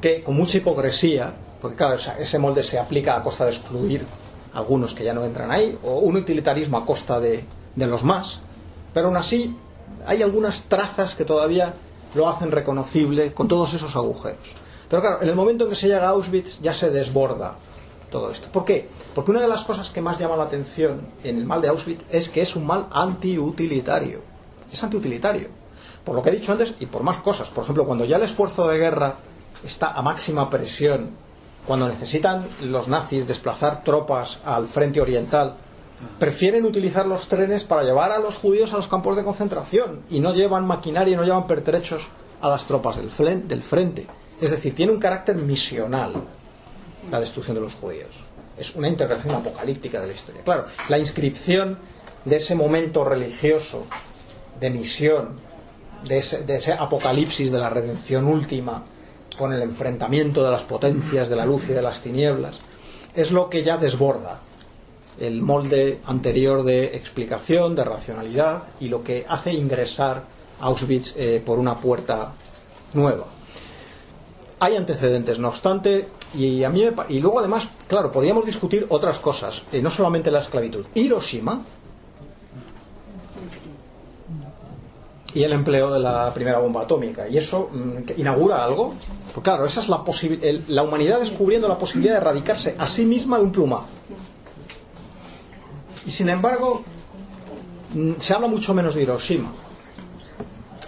S2: que con mucha hipocresía, porque claro, ese molde se aplica a costa de excluir algunos que ya no entran ahí, o un utilitarismo a costa de, de los más, pero aún así hay algunas trazas que todavía lo hacen reconocible con todos esos agujeros. Pero claro, en el momento en que se llega a Auschwitz ya se desborda todo esto. ¿Por qué? Porque una de las cosas que más llama la atención en el mal de Auschwitz es que es un mal antiutilitario. Es antiutilitario. Por lo que he dicho antes y por más cosas. Por ejemplo, cuando ya el esfuerzo de guerra está a máxima presión, cuando necesitan los nazis desplazar tropas al frente oriental, prefieren utilizar los trenes para llevar a los judíos a los campos de concentración y no llevan maquinaria y no llevan pertrechos a las tropas del, frente. Es decir, tiene un carácter misional la destrucción de los judíos. es una interpretación apocalíptica de la historia. Claro, la inscripción de ese momento religioso, de misión, de ese apocalipsis de la redención última, con el enfrentamiento de las potencias de la luz y de las tinieblas, es lo que ya desborda el molde anterior de explicación, de racionalidad y lo que hace ingresar Auschwitz eh, por una puerta nueva. Hay antecedentes, no obstante, y, a mí me y luego además, claro, podríamos discutir otras cosas, eh, no solamente la esclavitud. Hiroshima y el empleo de la primera bomba atómica. ¿Y eso mm, inaugura algo? Pues claro, esa es la el- la humanidad descubriendo la posibilidad de erradicarse a sí misma de un plumazo. Y sin embargo, mm, se habla mucho menos de Hiroshima.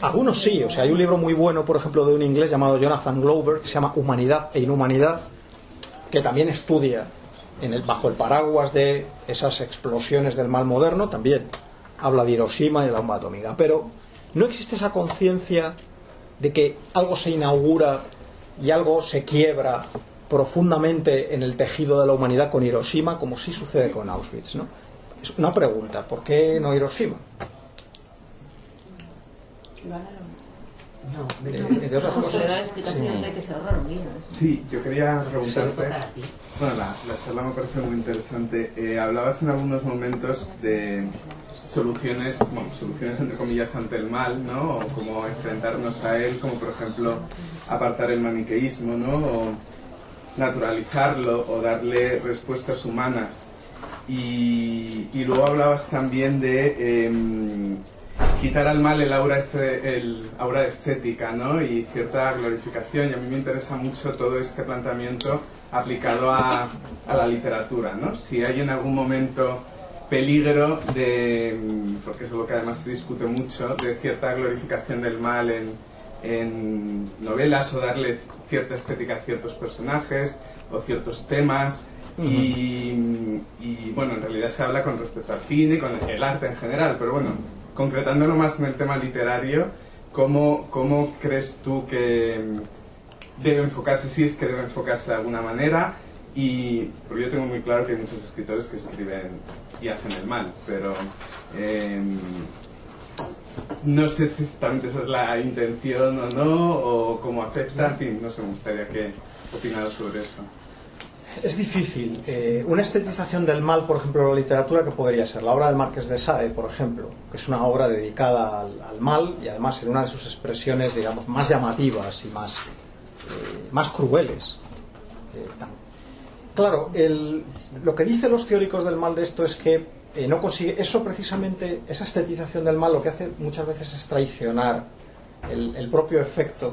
S2: Algunos sí, o sea, hay un libro muy bueno, por ejemplo, de un inglés llamado Jonathan Glover, que se llama Humanidad e Inhumanidad, que también estudia en el, bajo el paraguas de esas explosiones del mal moderno, también habla de Hiroshima y de la bomba atómica. Pero no existe esa conciencia de que algo se inaugura y algo se quiebra profundamente en el tejido de la humanidad con Hiroshima, como sí sucede con Auschwitz. ¿no? Es una pregunta, ¿por qué no Hiroshima?
S5: No,
S2: De,
S5: no.
S2: de otras
S4: José da
S2: cosas.
S4: explicación de que se ahorraron vidas.
S8: Sí, yo quería preguntarte. Bueno, la, la charla me parece muy interesante. Eh, hablabas en algunos momentos de soluciones, bueno, soluciones entre comillas ante el mal, ¿no? O cómo enfrentarnos a él, como por ejemplo apartar el maniqueísmo, ¿no? O naturalizarlo o darle respuestas humanas. Y, luego hablabas también de em, quitar al mal el aura, este, el aura estética ¿no? y cierta glorificación. Y a mí me interesa mucho todo este planteamiento aplicado a, a la literatura. ¿no? Si hay en algún momento peligro de, porque es algo que además se discute mucho, de cierta glorificación del mal en, en novelas o darle cierta estética a ciertos personajes o ciertos temas. Y, bueno, en realidad se habla con respecto al cine con el arte en general, pero bueno, concretándolo más en el tema literario, ¿cómo, cómo crees tú que debe enfocarse, si es que debe enfocarse de alguna manera? Y porque yo tengo muy claro que hay muchos escritores que escriben y hacen el mal, pero em, no sé si exactamente esa es la intención o no, o cómo afecta, en fin, no sé, me gustaría que opinaras sobre eso.
S2: Es difícil. Eh, una estetización del mal, por ejemplo, en la literatura, que podría ser la obra del Marqués de Sade, por ejemplo, que es una obra dedicada al, al mal y además en una de sus expresiones, digamos, más llamativas y más, eh, más crueles. Eh, claro, lo que dicen los teóricos del mal de esto es que eh, no consigue. Eso precisamente, esa estetización del mal, lo que hace muchas veces es traicionar el propio efecto,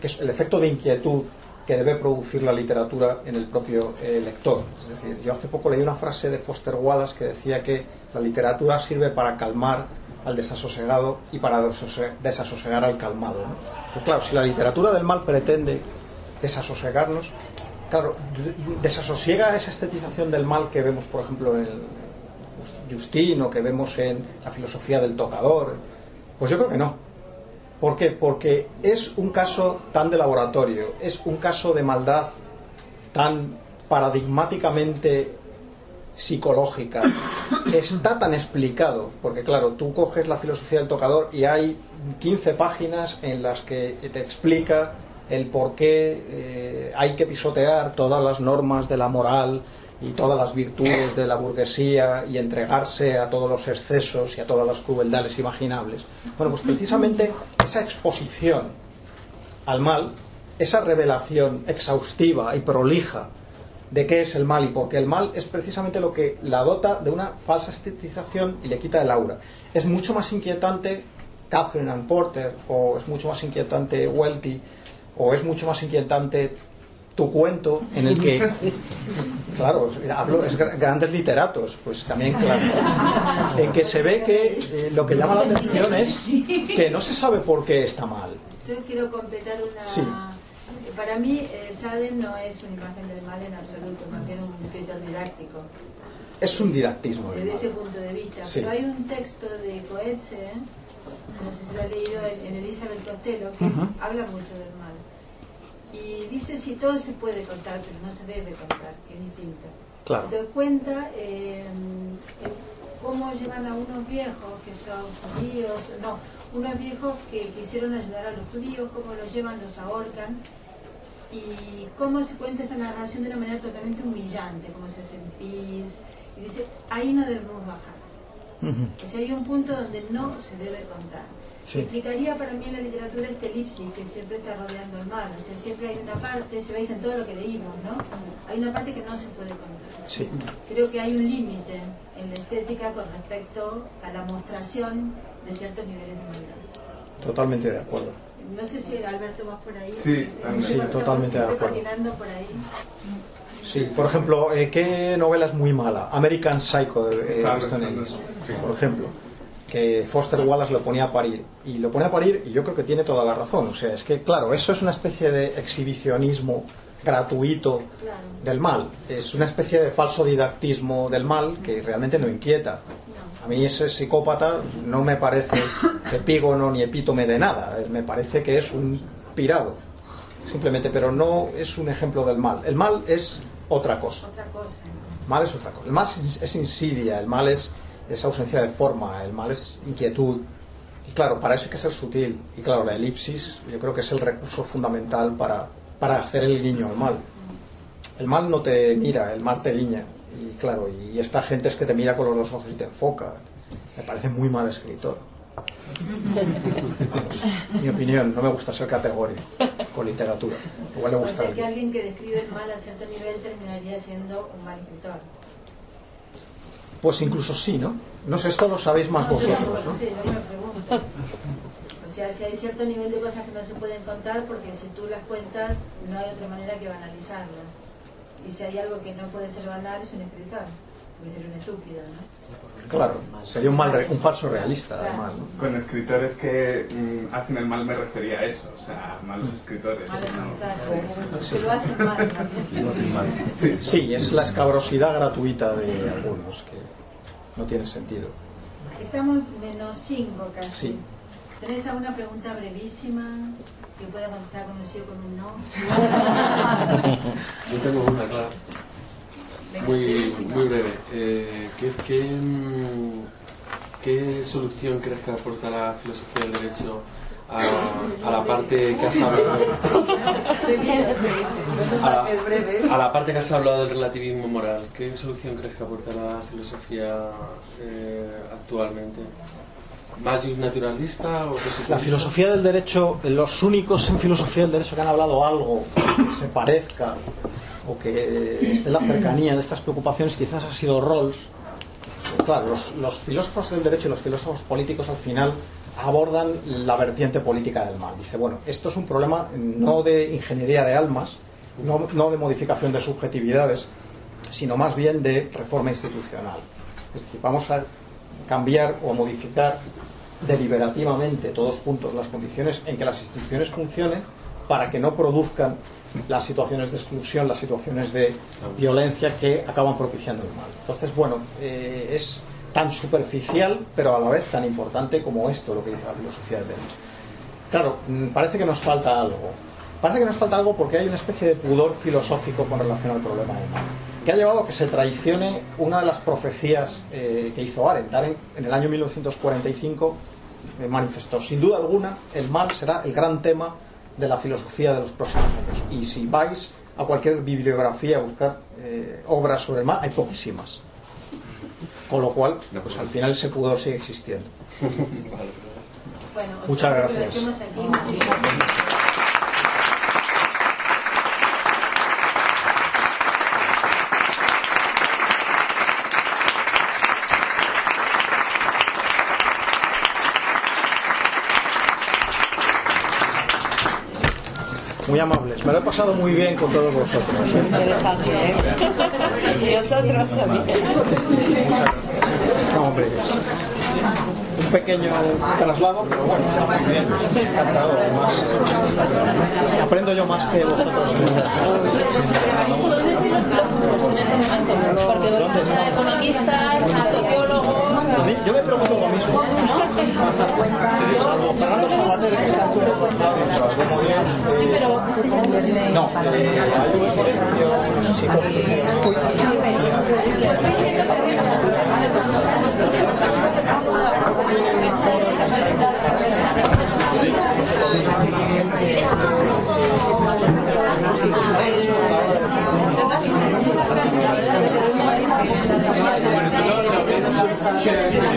S2: que es el efecto de inquietud que debe producir la literatura en el propio eh, lector. Es decir, yo hace poco leí una frase de Foster Wallace que decía que la literatura sirve para calmar al desasosegado y para desasosegar al calmado. Entonces, claro, si la literatura del mal pretende desasosegarnos, claro, desasosiega esa estetización del mal que vemos, por ejemplo, en Justin o que vemos en la filosofía del tocador. Pues yo creo que no. ¿Por qué? Porque es un caso tan de laboratorio, es un caso de maldad tan paradigmáticamente psicológica, está tan explicado, porque claro, tú coges la filosofía del tocador y hay 15 páginas en las que te explica el por qué eh, hay que pisotear todas las normas de la moral y todas las virtudes de la burguesía y entregarse a todos los excesos y a todas las crueldades imaginables. Bueno, pues precisamente esa exposición al mal, esa revelación exhaustiva y prolija de qué es el mal y por qué el mal es precisamente lo que la dota de una falsa estetización y le quita el aura. Es mucho más inquietante Catherine Porter o es mucho más inquietante Welty o es mucho más inquietante tu cuento en el que claro hablo es gra- grandes literatos pues también claro en que se ve que eh, lo que llama la atención es que no se sabe por qué está mal
S1: Yo quiero completar una...
S2: Sí.
S1: Para mí, eh, Sade no es una imagen del mal en absoluto, más bien un escritor didáctico,
S2: es un didactismo
S1: desde ese punto de vista.
S2: Sí.
S1: Pero hay un texto de Coetze, no sé si lo ha leído en, Elizabeth Costello, que habla mucho del mal. Y dice si todo se puede contar, pero no se debe contar, que es distinto.
S2: Claro.
S1: Te cuenta eh, cómo llevan a unos viejos que son judíos, no, unos viejos que quisieron ayudar a los judíos, cómo los llevan, los ahorcan y cómo se cuenta esta narración de una manera totalmente humillante, cómo se hace pis, y dice, ahí no debemos bajar.
S2: Ujú.
S1: O sea, hay un punto donde no se debe contar.
S2: Sí.
S1: Explicaría para mí en la literatura este elipsis que siempre está rodeando el mal. O sea, siempre hay una parte, se veis en todo lo que leímos, ¿no? Hay una parte que no se puede contar.
S2: Sí.
S1: Creo que hay un límite en la estética con respecto a la mostración de ciertos niveles de maldad.
S2: Totalmente de acuerdo.
S1: No sé si Alberto vas por ahí.
S8: Sí.
S2: Sí, totalmente de
S1: Estoy
S2: acuerdo.
S1: por ahí.
S2: Sí, por ejemplo, eh, ¿qué novela es muy mala? American Psycho de eh,
S8: pensando
S2: Ellis,
S8: eso.
S2: por ejemplo, que Foster Wallace lo ponía a parir. Y lo pone a parir y yo creo que tiene toda la razón. O sea, es que, claro, eso es una especie de exhibicionismo gratuito
S1: Claro.
S2: del mal. Es una especie de falso didactismo del mal que realmente no inquieta. A mí ese psicópata no me parece epígono ni epítome de nada. Me parece que es un pirado. Simplemente, pero no es un ejemplo del mal. El mal es otra cosa.
S1: Otra cosa.
S2: Mal es otra cosa. El mal es, es insidia, el mal es, es ausencia de forma, el mal es inquietud. Y claro, para eso hay que ser sutil. Y claro, la elipsis yo creo que es el recurso fundamental para, para hacer el guiño al mal. El mal no te mira, el mal te guiña. Y claro, y esta gente es que te mira con los dos ojos y te enfoca. Me parece muy mal escritor. Mi opinión, no me gusta ser categórico con literatura. Igual le
S1: O
S2: gusta a
S1: sea que
S2: alguien.
S1: que describe el mal a cierto nivel terminaría siendo un mal escritor.
S2: Pues incluso sí, ¿no? No sé, esto lo sabéis más vosotros, ¿no?
S1: Sí, yo me pregunto. O sea, si hay cierto nivel de cosas que no se pueden contar, porque si tú las cuentas, no hay otra manera que banalizarlas. Y si hay algo que no puede ser banal, es un escritor. Porque sería un estúpido, ¿no?
S2: Claro, sería un, mal re- un falso realista, además. ¿no?
S8: Con escritores que mm, hacen el mal me refería a eso, o sea, malos escritores.
S1: Mal
S8: ¿no?
S1: escritor. Que lo hacen mal también.
S8: Sí.
S2: Sí, es la escabrosidad gratuita de algunos que no tiene sentido.
S1: Estamos menos 5 casi.
S2: Sí.
S1: ¿Tenés alguna pregunta brevísima que pueda contestar con un sí o con un no?
S9: Yo tengo una, claro. Muy, muy breve. Eh, ¿qué, qué, mm, qué solución crees que aporta la filosofía del derecho a, a la parte que has hablado? A la, a la parte que has hablado del relativismo moral, ¿qué solución crees que aporta la filosofía eh, actualmente? ¿Más naturalista o?
S2: La filosofía del derecho, los únicos en filosofía del derecho que han hablado algo que se parezca o que esté la cercanía de estas preocupaciones quizás ha sido Rawls. Claro, los, filósofos del derecho y los filósofos políticos al final abordan la vertiente política del mal. Dice, bueno, esto es un problema no de ingeniería de almas, no, no de modificación de subjetividades, sino más bien de reforma institucional. Es decir, vamos a cambiar o modificar deliberativamente todos juntos las condiciones en que las instituciones funcionen para que no produzcan las situaciones de exclusión, las situaciones de violencia que acaban propiciando el mal. Entonces, bueno, eh, es tan superficial, pero a la vez tan importante como esto, lo que dice la filosofía del derecho. Claro, mm, parece que nos falta algo. Parece que nos falta algo porque hay una especie de pudor filosófico con relación al problema del mal, que ha llevado a que se traicione una de las profecías eh, que hizo Arendt. Arendt en el año 1945 eh, manifestó, sin duda alguna, el mal será el gran tema de la filosofía de los próximos años. Y si vais a cualquier bibliografía a buscar eh, obras sobre el mal, hay poquísimas. Con lo cual, pues al final ese pudor sigue existiendo.
S1: Bueno,
S2: Muchas gracias. Muy amables. Me lo he pasado muy bien con todos vosotros. ¿eh?
S3: Interesante, ¿eh? Y nosotros también.
S2: No, hombre. Un pequeño traslado, pero bueno, está muy bien. Encantado. además. Aprendo yo más que vosotros.
S10: ¿Dónde están los filósofos en este momento? Porque a economistas, a sociólogos,
S2: yo me pregunto lo mismo.
S10: Sí, pero.
S2: No, Gracias.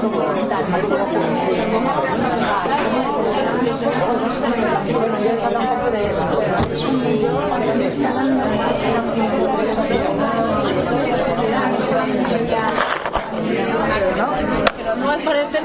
S2: no, no, no, no,